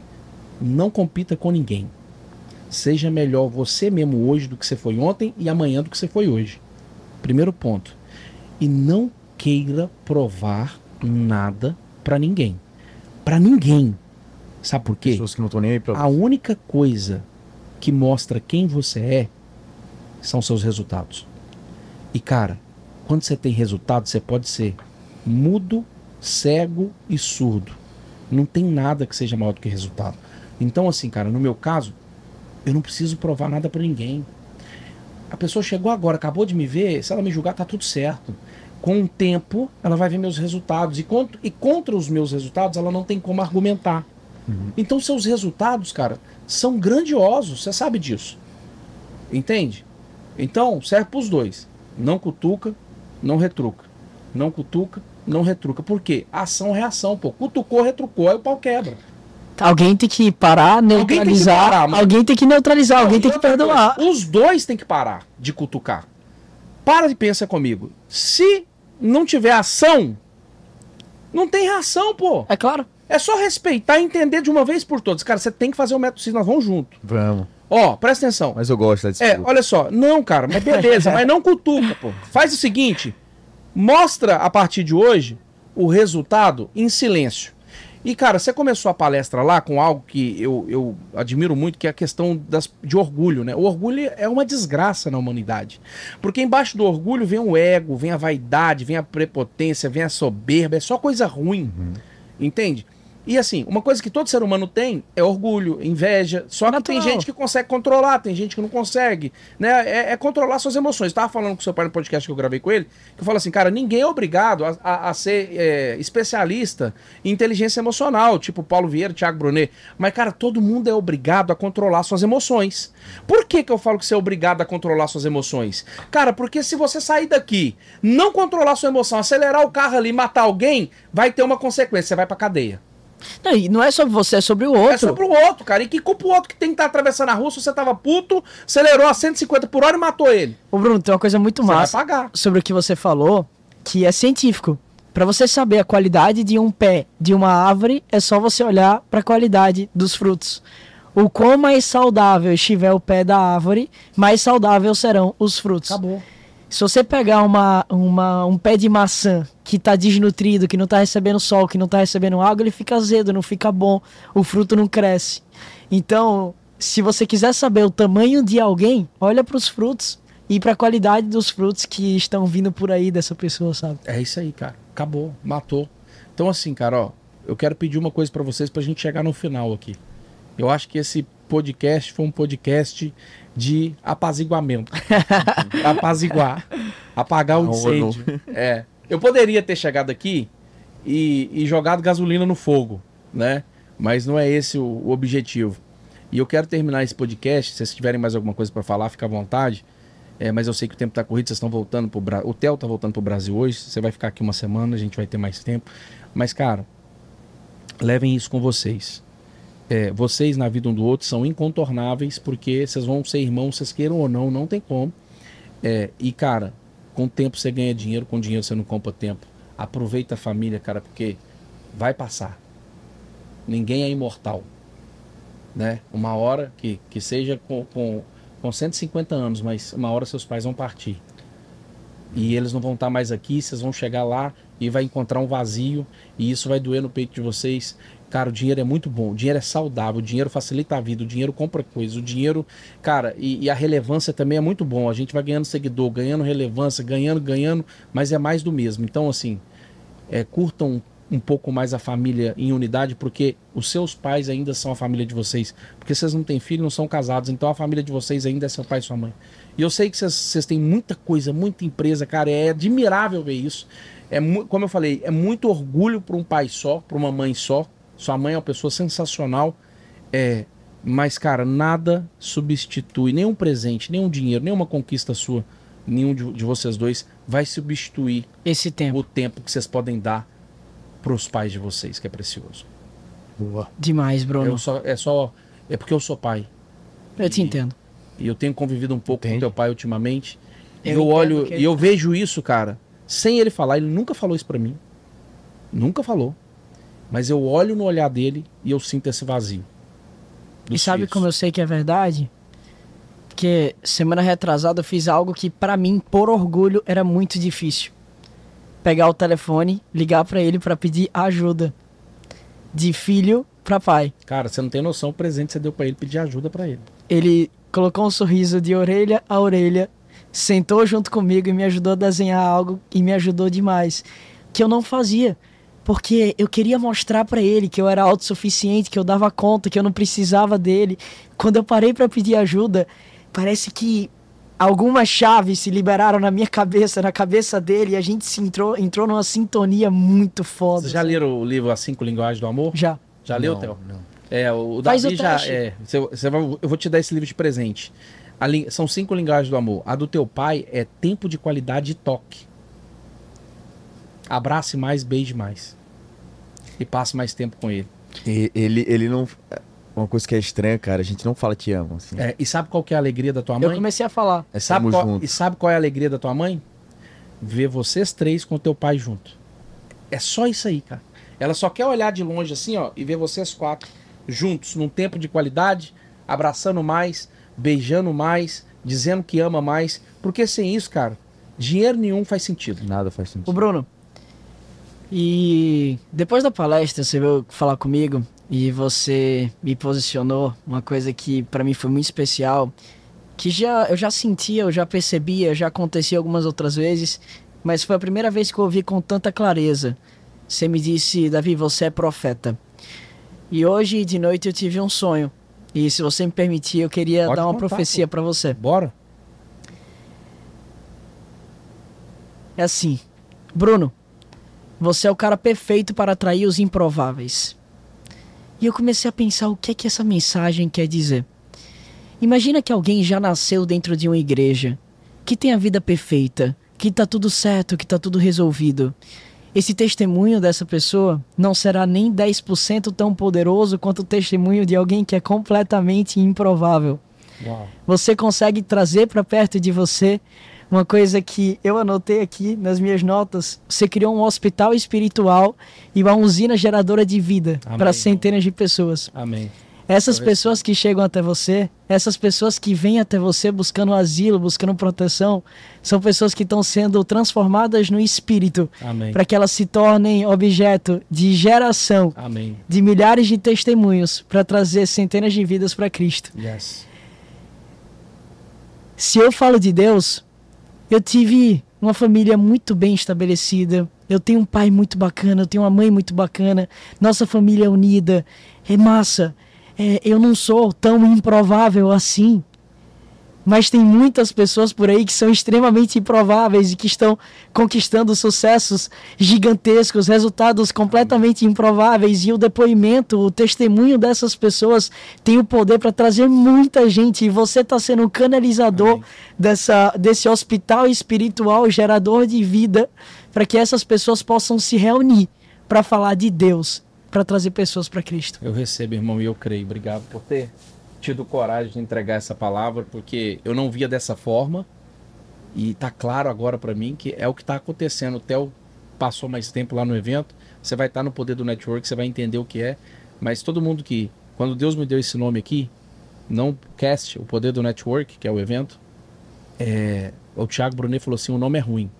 [SPEAKER 1] Não compita com ninguém. Seja melhor você mesmo hoje do que você foi ontem e amanhã do que você foi hoje. Primeiro ponto. E não queira provar nada pra ninguém. Pra ninguém. Sabe por quê?
[SPEAKER 3] Pessoas que não estão nem aí pra.
[SPEAKER 1] A única coisa que mostra quem você é são seus resultados. E cara, quando você tem resultado, você pode ser mudo, cego e surdo. Não tem nada que seja maior do que resultado. Então, assim, cara, no meu caso, eu não preciso provar nada pra ninguém. A pessoa chegou agora, acabou de me ver, se ela me julgar, tá tudo certo. Com o tempo, ela vai ver meus resultados. E contra, e contra os meus resultados, ela não tem como argumentar. Então, seus resultados, cara, são grandiosos. Você sabe disso. Entende? Então, serve pros dois. Não cutuca, não retruca. Não cutuca, não retruca. Por quê? Ação-reação, pô. Cutucou, retrucou, aí o pau quebra.
[SPEAKER 2] Alguém tem que parar,
[SPEAKER 1] tem que
[SPEAKER 2] neutralizar. Alguém
[SPEAKER 1] parar,
[SPEAKER 2] tem, que neutralizar, alguém
[SPEAKER 1] Não,
[SPEAKER 2] tem
[SPEAKER 1] e
[SPEAKER 2] que perdoar.
[SPEAKER 1] coisa, Os dois têm que parar de cutucar. Para e pensa comigo. Se não tiver ação, não tem reação, pô.
[SPEAKER 2] É claro.
[SPEAKER 1] É só respeitar e entender de uma vez por todas. Cara, você tem que fazer o método CIS, nós vamos junto.
[SPEAKER 3] Vamos.
[SPEAKER 1] Ó, presta atenção.
[SPEAKER 3] Mas eu gosto da
[SPEAKER 1] É, olha só. Não, cara, mas beleza, *laughs* mas não cutuca, pô. Faz o seguinte: mostra a partir de hoje o resultado em silêncio. E, cara, você começou a palestra lá com algo que eu, eu admiro muito, que é a questão das, de orgulho, né? O orgulho é uma desgraça na humanidade. Porque embaixo do orgulho vem o ego, vem a vaidade, vem a prepotência, vem a soberba, é só coisa ruim. Entende? E assim, uma coisa que todo ser humano tem é orgulho, inveja. Só que tem
[SPEAKER 2] Natural.
[SPEAKER 1] gente que consegue controlar, tem gente que não consegue. Né? É, é controlar suas emoções. Eu tava falando com seu pai no podcast que eu gravei com ele, que eu falo assim, cara, ninguém é obrigado a, a- a ser é, especialista em inteligência emocional, tipo Paulo Vieira, Thiago Brunet. Mas, cara, todo mundo é obrigado a controlar suas emoções. Por que, que eu falo que você é obrigado a controlar suas emoções? Cara, porque se você sair daqui, não controlar sua emoção, acelerar o carro ali e matar alguém, vai ter uma consequência, você vai pra cadeia.
[SPEAKER 2] Não, e não é sobre você, é sobre o outro.
[SPEAKER 1] É sobre o outro, cara. E que culpa o outro que tem que estar atravessando a rua se você tava puto, acelerou a 150 por hora e matou ele?
[SPEAKER 2] Ô, Bruno, tem uma coisa muito
[SPEAKER 1] Você
[SPEAKER 2] massa
[SPEAKER 1] pagar.
[SPEAKER 2] sobre o que você falou, que é científico. Pra você saber a qualidade de um pé de uma árvore, é só você olhar pra qualidade dos frutos. O quão mais saudável estiver o pé da árvore, mais saudável serão os frutos.
[SPEAKER 1] Acabou.
[SPEAKER 2] Se você pegar uma, uma, um pé de maçã que está desnutrido, que não está recebendo sol, que não está recebendo água, ele fica azedo, não fica bom, o fruto não cresce. Então, se você quiser saber o tamanho de alguém, olha para os frutos e para a qualidade dos frutos que estão vindo por aí dessa pessoa, sabe?
[SPEAKER 1] É isso aí, cara. Acabou, matou. Então, assim, cara, ó, eu quero pedir uma coisa para vocês pra gente chegar no final aqui. Eu acho que esse podcast foi um podcast de apaziguamento. Apaziguar. Apagar o incêndio. É. Eu poderia ter chegado aqui e, e jogado gasolina no fogo, né? Mas não é esse o, o objetivo. E eu quero terminar esse podcast. Se vocês tiverem mais alguma coisa para falar, fica à vontade. É, mas eu sei que o tempo tá corrido, vocês estão voltando pro Brasil. O Theo tá voltando pro Brasil hoje. Você vai ficar aqui uma semana, a gente vai ter mais tempo. Mas, cara, levem isso com vocês. É, vocês na vida um do outro são incontornáveis, porque vocês vão ser irmãos, vocês queiram ou não, não tem como. É, e, cara, com o tempo você ganha dinheiro, com dinheiro você não compra tempo. Aproveita a família, cara, porque vai passar. Ninguém é imortal. Né? Uma hora que, que seja com, com, com 150 anos, mas uma hora seus pais vão partir. E eles não vão estar mais aqui, vocês vão chegar lá e vai encontrar um vazio, e isso vai doer no peito de vocês. Cara, o dinheiro é muito bom, o dinheiro é saudável, o dinheiro facilita a vida, o dinheiro compra coisas, o dinheiro, cara, e, e a relevância também é muito bom. A gente vai ganhando seguidor, ganhando relevância, ganhando, ganhando, mas é mais do mesmo. Então, assim, é, curtam um pouco mais a família em unidade, porque os seus pais ainda são a família de vocês. Porque vocês não têm filho, não são casados, então a família de vocês ainda é seu pai e sua mãe. E eu sei que vocês, têm muita coisa, muita empresa, cara, é admirável ver isso. É como eu falei, é muito orgulho para um pai só, para uma mãe só. Sua mãe é uma pessoa sensacional. É, mas, cara, nada substitui, nenhum presente, nenhum dinheiro, nenhuma conquista sua, nenhum de, de vocês dois vai substituir
[SPEAKER 2] Esse tempo.
[SPEAKER 1] o tempo que vocês podem dar para os pais de vocês, que é precioso.
[SPEAKER 3] Boa.
[SPEAKER 2] Demais, Bruno.
[SPEAKER 1] Eu só, é só. É porque eu sou pai.
[SPEAKER 2] Eu te
[SPEAKER 1] E-
[SPEAKER 2] entendo.
[SPEAKER 1] E eu tenho convivido um pouco com
[SPEAKER 3] Entende?
[SPEAKER 1] teu pai ultimamente. E
[SPEAKER 2] Eu
[SPEAKER 1] eu olho e eu vejo isso, cara, sem ele falar. Ele nunca falou isso pra mim. Nunca falou. Mas eu olho no olhar dele e eu sinto esse vazio.
[SPEAKER 2] E sabe como eu sei que é verdade? Porque semana retrasada eu fiz algo que pra mim, por orgulho, era muito difícil. Pegar o telefone, ligar pra ele pra pedir ajuda. De filho pra pai.
[SPEAKER 1] Cara, você não tem noção o presente que você deu pra ele pedir ajuda pra ele.
[SPEAKER 2] Ele colocou um sorriso de orelha a orelha, sentou junto comigo e me ajudou a desenhar algo e me ajudou demais. Que eu não fazia. Porque eu queria mostrar pra ele que eu era autossuficiente, que eu dava conta, que eu não precisava dele. Quando eu parei pra pedir ajuda, parece que algumas chaves se liberaram na minha cabeça, na cabeça dele, e a gente se entrou, entrou numa sintonia muito foda.
[SPEAKER 1] Vocês já leram o livro As Cinco Linguagens do Amor?
[SPEAKER 2] Já.
[SPEAKER 1] Já leu, Theo?
[SPEAKER 3] não.
[SPEAKER 1] É, o
[SPEAKER 2] Faz
[SPEAKER 1] Davi
[SPEAKER 2] o
[SPEAKER 1] já. É, você, você vai- eu vou te dar esse livro de presente. A são cinco linguagens do amor. A do teu pai é tempo de qualidade e toque. Abrace mais, beije mais. E passe mais tempo com ele.
[SPEAKER 3] E- Ele, ele não. Uma coisa que é estranha, cara, a gente não fala te amo. Assim.
[SPEAKER 1] É, e sabe qual que é a alegria da tua
[SPEAKER 2] Eu
[SPEAKER 1] mãe?
[SPEAKER 2] comecei a falar.
[SPEAKER 3] É
[SPEAKER 1] Sabe qual,
[SPEAKER 3] junto.
[SPEAKER 1] e sabe qual é a alegria da tua mãe? Ver vocês três com o teu pai junto. É só isso aí, cara. Ela só quer olhar de longe assim, ó, e ver vocês quatro juntos, num tempo de qualidade, abraçando mais, beijando mais, dizendo que ama mais. Porque sem isso, cara, dinheiro nenhum faz sentido.
[SPEAKER 3] Nada faz
[SPEAKER 2] Ô
[SPEAKER 3] sentido.
[SPEAKER 2] Bruno, e depois da palestra você veio falar comigo e você me posicionou uma coisa que pra mim foi muito especial, que já eu já sentia, eu já percebia, já acontecia algumas outras vezes, mas foi a primeira vez que eu ouvi com tanta clareza. Você me disse, Davi, você é profeta. E hoje de noite eu tive um sonho. E se você me permitir, eu queria
[SPEAKER 1] Pode
[SPEAKER 2] dar uma
[SPEAKER 1] contar,
[SPEAKER 2] profecia pra você.
[SPEAKER 1] Bora?
[SPEAKER 2] É assim, Bruno, você é o cara perfeito para atrair os improváveis. E eu comecei a pensar o que é que essa mensagem quer dizer. Imagina que alguém já nasceu dentro de uma igreja, que tem a vida perfeita, que tá tudo certo, que tá tudo resolvido. Esse testemunho dessa pessoa não será nem 10% tão poderoso quanto o testemunho de alguém que é completamente improvável
[SPEAKER 1] Uau.
[SPEAKER 2] você consegue trazer para perto de você uma coisa que eu anotei aqui nas minhas notas. Você criou um hospital espiritual e uma usina geradora de vida para centenas de pessoas.
[SPEAKER 1] Amém.
[SPEAKER 2] Essas pessoas que chegam até você, essas pessoas que vêm até você buscando asilo, buscando proteção, são pessoas que estão sendo transformadas no espírito para que elas se tornem objeto de geração
[SPEAKER 1] Amém.
[SPEAKER 2] de milhares de testemunhos para trazer centenas de vidas para Cristo.
[SPEAKER 1] Yes.
[SPEAKER 2] Se eu falo de Deus, eu tive uma família muito bem estabelecida. Eu tenho um pai muito bacana, eu tenho uma mãe muito bacana. Nossa família é unida. É massa. É, eu não sou tão improvável assim. Mas tem muitas pessoas por aí que são extremamente improváveis e que estão conquistando sucessos gigantescos, resultados completamente improváveis. E o depoimento, o testemunho dessas pessoas tem o poder para trazer muita gente. E você está sendo um canalizador
[SPEAKER 1] Amém.
[SPEAKER 2] dessa, desse hospital espiritual, gerador de vida, para que essas pessoas possam se reunir para falar de Deus, para trazer pessoas para Cristo.
[SPEAKER 1] Eu recebo, irmão, e eu creio. Obrigado por ter tido coragem de entregar essa palavra, porque eu não via dessa forma. E tá claro agora para mim que é o que tá acontecendo. O Theo passou mais tempo lá no evento. Você vai estar no poder do network, você vai entender o que é. Mas todo mundo que, quando Deus me deu esse nome aqui, não cast, o poder do network, que é o evento, é, o Thiago Brunet falou assim: o nome é ruim.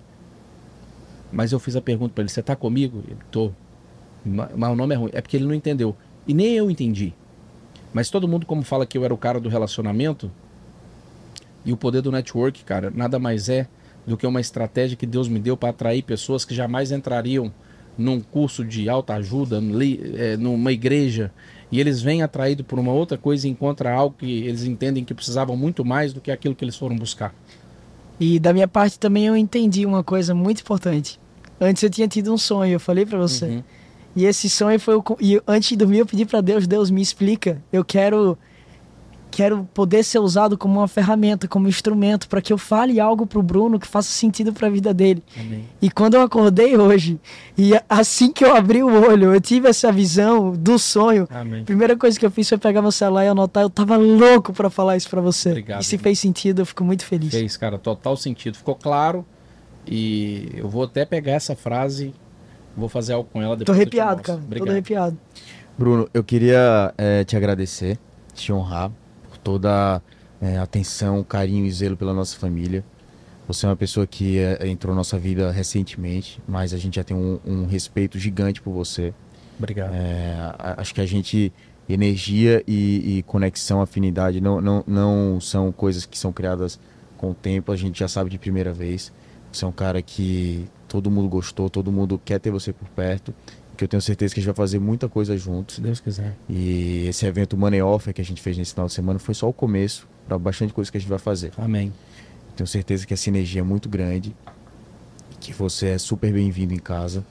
[SPEAKER 1] Mas eu fiz a pergunta para ele: você tá comigo? Ele tô. Ma- Mas o nome é ruim. É porque ele não entendeu. E nem eu entendi. Mas todo mundo, como fala que eu era o cara do relacionamento, e o poder do network, cara, nada mais é do que uma estratégia que Deus me deu para atrair pessoas que jamais entrariam num curso de alta ajuda, é, numa igreja, e eles vêm atraídos por uma outra coisa e encontram algo que eles entendem que precisavam muito mais do que aquilo que eles foram buscar.
[SPEAKER 2] E da minha parte também eu entendi uma coisa muito importante. Antes eu tinha tido um sonho, eu falei para você.
[SPEAKER 1] Uhum.
[SPEAKER 2] E esse sonho foi o e antes de dormir eu pedi para Deus, Deus me explica. Eu quero quero poder ser usado como uma ferramenta, como instrumento para que eu fale algo pro Bruno que faça sentido para a vida dele.
[SPEAKER 1] Amém.
[SPEAKER 2] E quando eu acordei hoje, e assim que eu abri o olho, eu tive essa visão do sonho.
[SPEAKER 1] Amém.
[SPEAKER 2] A primeira coisa que eu fiz foi pegar meu celular e anotar. Eu tava louco para falar isso para você.
[SPEAKER 1] Obrigado,
[SPEAKER 2] e se
[SPEAKER 1] irmão.
[SPEAKER 2] fez sentido, eu fico muito feliz.
[SPEAKER 1] Fez, cara, total sentido. Ficou claro. E eu vou até pegar essa frase, vou fazer algo com ela
[SPEAKER 2] Tô
[SPEAKER 1] depois. te
[SPEAKER 2] arrepiado, cara. Tô
[SPEAKER 1] Obrigado.
[SPEAKER 2] arrepiado.
[SPEAKER 3] Bruno, eu queria eh, te agradecer, te honrar por toda eh, a atenção, carinho e zelo pela nossa família. Você é uma pessoa que eh, entrou na nossa vida recentemente, mas a gente já tem um, um respeito gigante por você.
[SPEAKER 1] Obrigado.
[SPEAKER 3] É, acho que a gente, energia e, e conexão, afinidade, não, não, não são coisas que são criadas com o tempo, a gente já sabe de primeira vez. Você é um cara que todo mundo gostou, todo mundo quer ter você por perto, que eu tenho certeza que a gente vai fazer muita coisa juntos.
[SPEAKER 1] Se Deus quiser.
[SPEAKER 3] E esse evento Money Offer que a gente fez nesse final de semana foi só o começo para bastante coisa que a gente vai fazer.
[SPEAKER 1] Amém.
[SPEAKER 3] Tenho certeza que a sinergia é muito grande, que você é super bem-vindo em casa,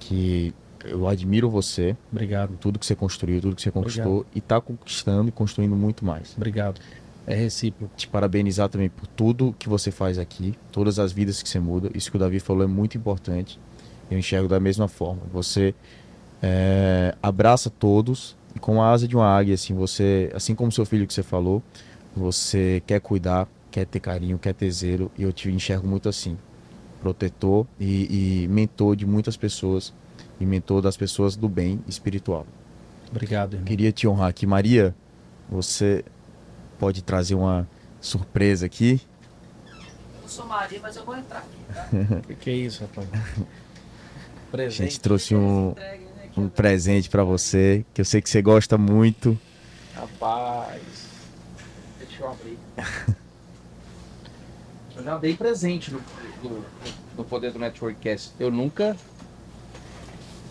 [SPEAKER 3] que eu admiro você,
[SPEAKER 1] Obrigado.
[SPEAKER 3] tudo que você construiu, tudo que você conquistou e está conquistando e construindo muito mais.
[SPEAKER 1] Obrigado. É recíproco.
[SPEAKER 3] Te parabenizar também por tudo que você faz aqui, todas as vidas que você muda. Isso que o Davi falou é muito importante. Eu enxergo da mesma forma. Você é, abraça todos e com a asa de uma águia, assim, você, assim como seu filho que você falou, você quer cuidar, quer ter carinho, quer ter zelo e eu te enxergo muito assim, protetor e, e mentor de muitas pessoas e mentor das pessoas do bem espiritual.
[SPEAKER 1] Obrigado, irmão.
[SPEAKER 3] Queria te honrar aqui, Maria. Você pode trazer uma surpresa aqui?
[SPEAKER 2] Eu sou Maria, mas eu vou entrar aqui.
[SPEAKER 1] O *laughs* que, que é isso, rapaz?
[SPEAKER 3] A
[SPEAKER 1] Presente.
[SPEAKER 3] gente trouxe um, um presente pra você, que eu sei que você gosta muito.
[SPEAKER 1] Rapaz. Deixa eu abrir. *laughs* Eu já dei presente no, no, no Poder do Networkcast. Eu nunca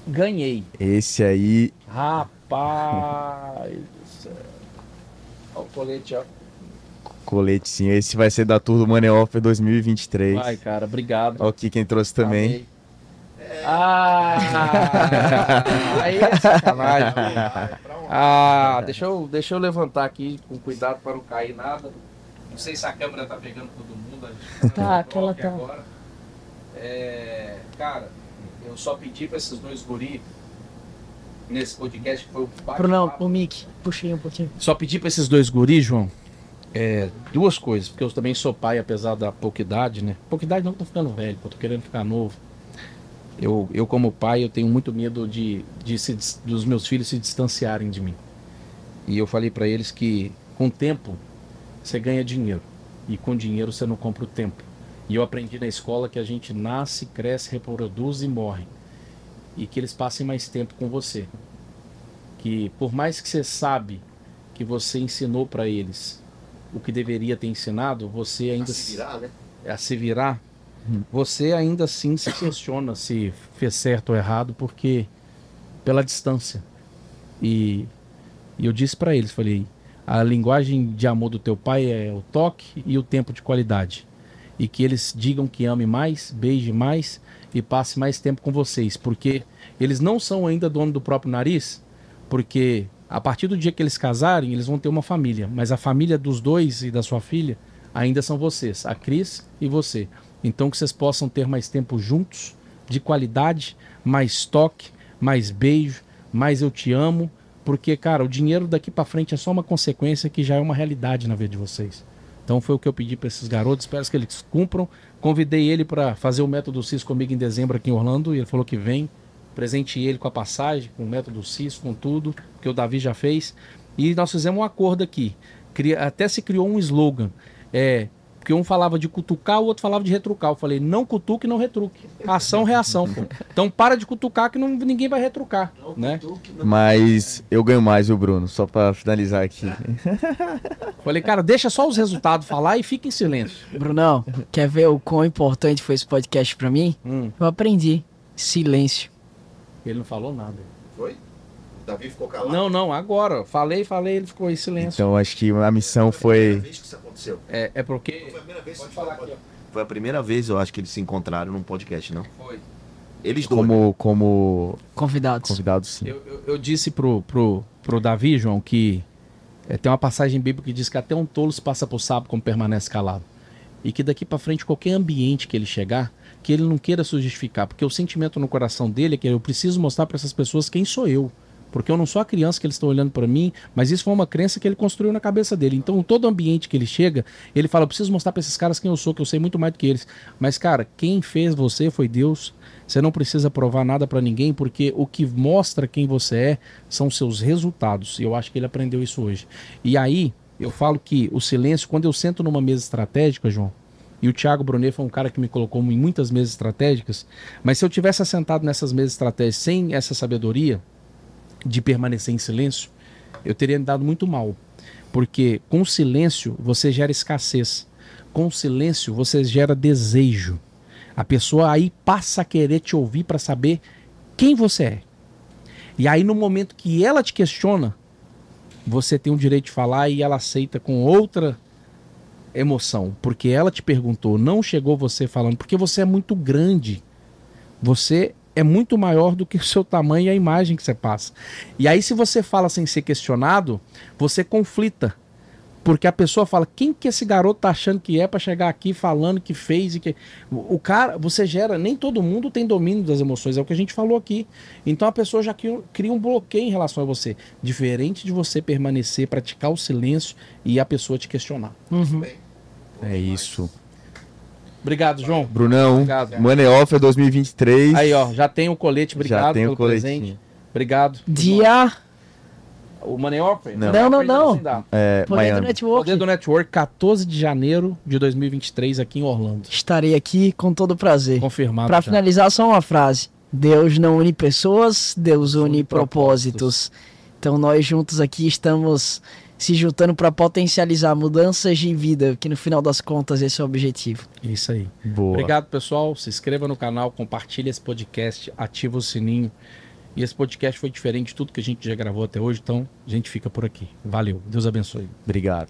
[SPEAKER 1] ganhei.
[SPEAKER 3] Esse aí,
[SPEAKER 1] Rapaz do céu. Olha o colete, ó.
[SPEAKER 3] coletezinho, esse vai ser da Tour do Money Offer 2023.
[SPEAKER 1] Vai, cara, obrigado.
[SPEAKER 3] Olha aqui quem trouxe também.
[SPEAKER 1] Amei. Ah! *laughs* Aí é sacanagem. Ah, deixa eu, deixa eu levantar aqui com cuidado para não cair nada. Não sei se a câmera tá pegando todo mundo. a gente
[SPEAKER 2] Tá,
[SPEAKER 1] no
[SPEAKER 2] aquela tá.
[SPEAKER 1] agora. É, cara, eu só pedi para esses dois guri nesse podcast que foi o.
[SPEAKER 2] Brunão, o Mickey, puxei um pouquinho.
[SPEAKER 1] Só pedi para esses dois guris, João, é, duas coisas, porque eu também sou pai, apesar da pouca idade, né? Pouca idade não, tô ficando velho, pô, tô querendo ficar novo. Eu, eu como pai, eu tenho muito medo de, de se dos meus filhos se distanciarem de mim. E eu falei para eles que com o tempo você ganha dinheiro e com dinheiro você não compra o tempo. E eu aprendi na escola que a gente nasce, cresce, reproduz e morre. E que eles passem mais tempo com você. Que por mais que você sabe que você ensinou para eles o que deveria ter ensinado, você ainda
[SPEAKER 4] A se virar, né?
[SPEAKER 1] a se virar, você ainda assim se questiona se fez certo ou errado, porque pela distância. E, e eu disse para eles, falei, a linguagem de amor do teu pai é o toque e o tempo de qualidade. E que eles digam que ame mais, beije mais e passe mais tempo com vocês, porque eles não são ainda dono do próprio nariz, porque a partir do dia que eles casarem, eles vão ter uma família, mas a família dos dois e da sua filha ainda são vocês, a Cris e você. Então que vocês possam ter mais tempo juntos, de qualidade, mais toque, mais beijo, mais eu te amo, porque cara, o dinheiro daqui pra frente é só uma consequência que já é uma realidade na vida de vocês. Então foi o que eu pedi para esses garotos, espero que eles cumpram. Convidei ele para fazer o método CIS comigo em dezembro aqui em Orlando e ele falou que vem. Presenteei ele com a passagem, com o método CIS, com tudo, que o Davi já fez. E nós fizemos um acordo aqui. Cria- até se criou um slogan. É, porque um falava de cutucar, o outro falava de retrucar. Eu falei, não cutuque, não retruque. Ação, reação, pô. Então para de cutucar que não, ninguém vai retrucar, né?
[SPEAKER 3] Mas eu ganho mais, viu, Bruno? Só pra finalizar aqui. *laughs*
[SPEAKER 1] Falei, cara, deixa só os resultados falar e fica em silêncio.
[SPEAKER 2] Brunão, quer ver o quão importante foi esse podcast pra mim?
[SPEAKER 1] Hum,
[SPEAKER 2] Eu aprendi. Silêncio.
[SPEAKER 1] ele não falou nada.
[SPEAKER 4] Foi? Davi ficou calado.
[SPEAKER 1] Não, não, agora. Falei, falei, ele ficou em silêncio.
[SPEAKER 3] Então acho que a missão
[SPEAKER 4] Foi a primeira
[SPEAKER 3] foi.
[SPEAKER 4] vez que isso aconteceu.
[SPEAKER 1] É, é porque.
[SPEAKER 4] Foi a primeira vez que
[SPEAKER 1] Pode falar aqui, ó.
[SPEAKER 4] Foi a primeira vez, eu acho, que eles se encontraram num podcast, não?
[SPEAKER 1] Foi.
[SPEAKER 4] Eles dois. né?
[SPEAKER 3] Como, como
[SPEAKER 2] Convidados.
[SPEAKER 3] convidado, sim.
[SPEAKER 1] Eu, eu, eu disse pro, pro, pro Davi, João, que é, tem uma passagem bíblica que diz que até um tolo se passa por sábio como permanece calado. E que daqui pra frente, qualquer ambiente que ele chegar, que ele não queira se justificar. Porque o sentimento no coração dele é que eu preciso mostrar pra essas pessoas quem sou eu. Porque eu não sou a criança que eles estão olhando pra mim, mas isso foi uma crença que ele construiu na cabeça dele. Então, todo ambiente que ele chega, ele fala: preciso mostrar pra esses caras quem eu sou, que eu sei muito mais do que eles. Mas, cara, quem fez você foi Deus. Você não precisa provar nada pra ninguém, porque o que mostra quem você é são seus resultados. E eu acho que ele aprendeu isso hoje. E aí, eu falo que o silêncio, quando eu sento numa mesa estratégica, João, e o Thiago Brunet foi um cara que me colocou em muitas mesas estratégicas, mas se eu tivesse assentado nessas mesas estratégicas sem essa sabedoria de permanecer em silêncio, eu teria me dado muito mal. Porque com silêncio você gera escassez. Com silêncio você gera desejo. A pessoa aí passa a querer te ouvir para saber quem você é. E aí no momento que ela te questiona, você tem o direito de falar e ela aceita com outra emoção, porque ela te perguntou, não chegou você falando, porque você é muito grande. Você é muito maior do que o seu tamanho e a imagem que você passa. E aí se você fala sem ser questionado, você conflita. Porque a pessoa fala, quem que esse garoto tá achando que é para chegar aqui falando que fez e que o cara, você gera, nem todo mundo tem domínio das emoções, é o que a gente falou aqui. Então a pessoa já cria, cria um bloqueio em relação a você, diferente de você permanecer, praticar o silêncio e a pessoa te questionar.
[SPEAKER 2] Uhum.
[SPEAKER 3] É isso.
[SPEAKER 1] Obrigado, João.
[SPEAKER 3] Brunão,
[SPEAKER 1] Obrigado.
[SPEAKER 3] Money Offer 2023.
[SPEAKER 1] Aí, ó, já tem o colete, obrigado
[SPEAKER 3] já tem
[SPEAKER 1] pelo
[SPEAKER 3] o coletinho.
[SPEAKER 1] presente. Obrigado.
[SPEAKER 2] Dia.
[SPEAKER 1] O Money Offer?
[SPEAKER 3] Não.
[SPEAKER 2] Não, não, não.
[SPEAKER 1] Dá.
[SPEAKER 3] É,
[SPEAKER 2] Poder do
[SPEAKER 3] Miami.
[SPEAKER 2] Network.
[SPEAKER 1] Poder do Network, 14 de janeiro de 2023, aqui em Orlando.
[SPEAKER 2] Estarei aqui com todo prazer.
[SPEAKER 1] Confirmado.
[SPEAKER 2] Pra
[SPEAKER 1] já.
[SPEAKER 2] finalizar, só uma frase. Deus não une pessoas, Deus une
[SPEAKER 1] Une
[SPEAKER 2] propósitos. Então nós juntos aqui estamos se juntando para potencializar mudanças de vida, que no final das contas esse é o objetivo.
[SPEAKER 1] Isso aí.
[SPEAKER 3] Boa.
[SPEAKER 1] Obrigado, pessoal. Se inscreva no canal, compartilhe esse podcast, ativa o sininho. E esse podcast foi diferente de tudo que a gente já gravou até hoje, então a gente fica por aqui. Valeu. Deus abençoe.
[SPEAKER 3] Obrigado.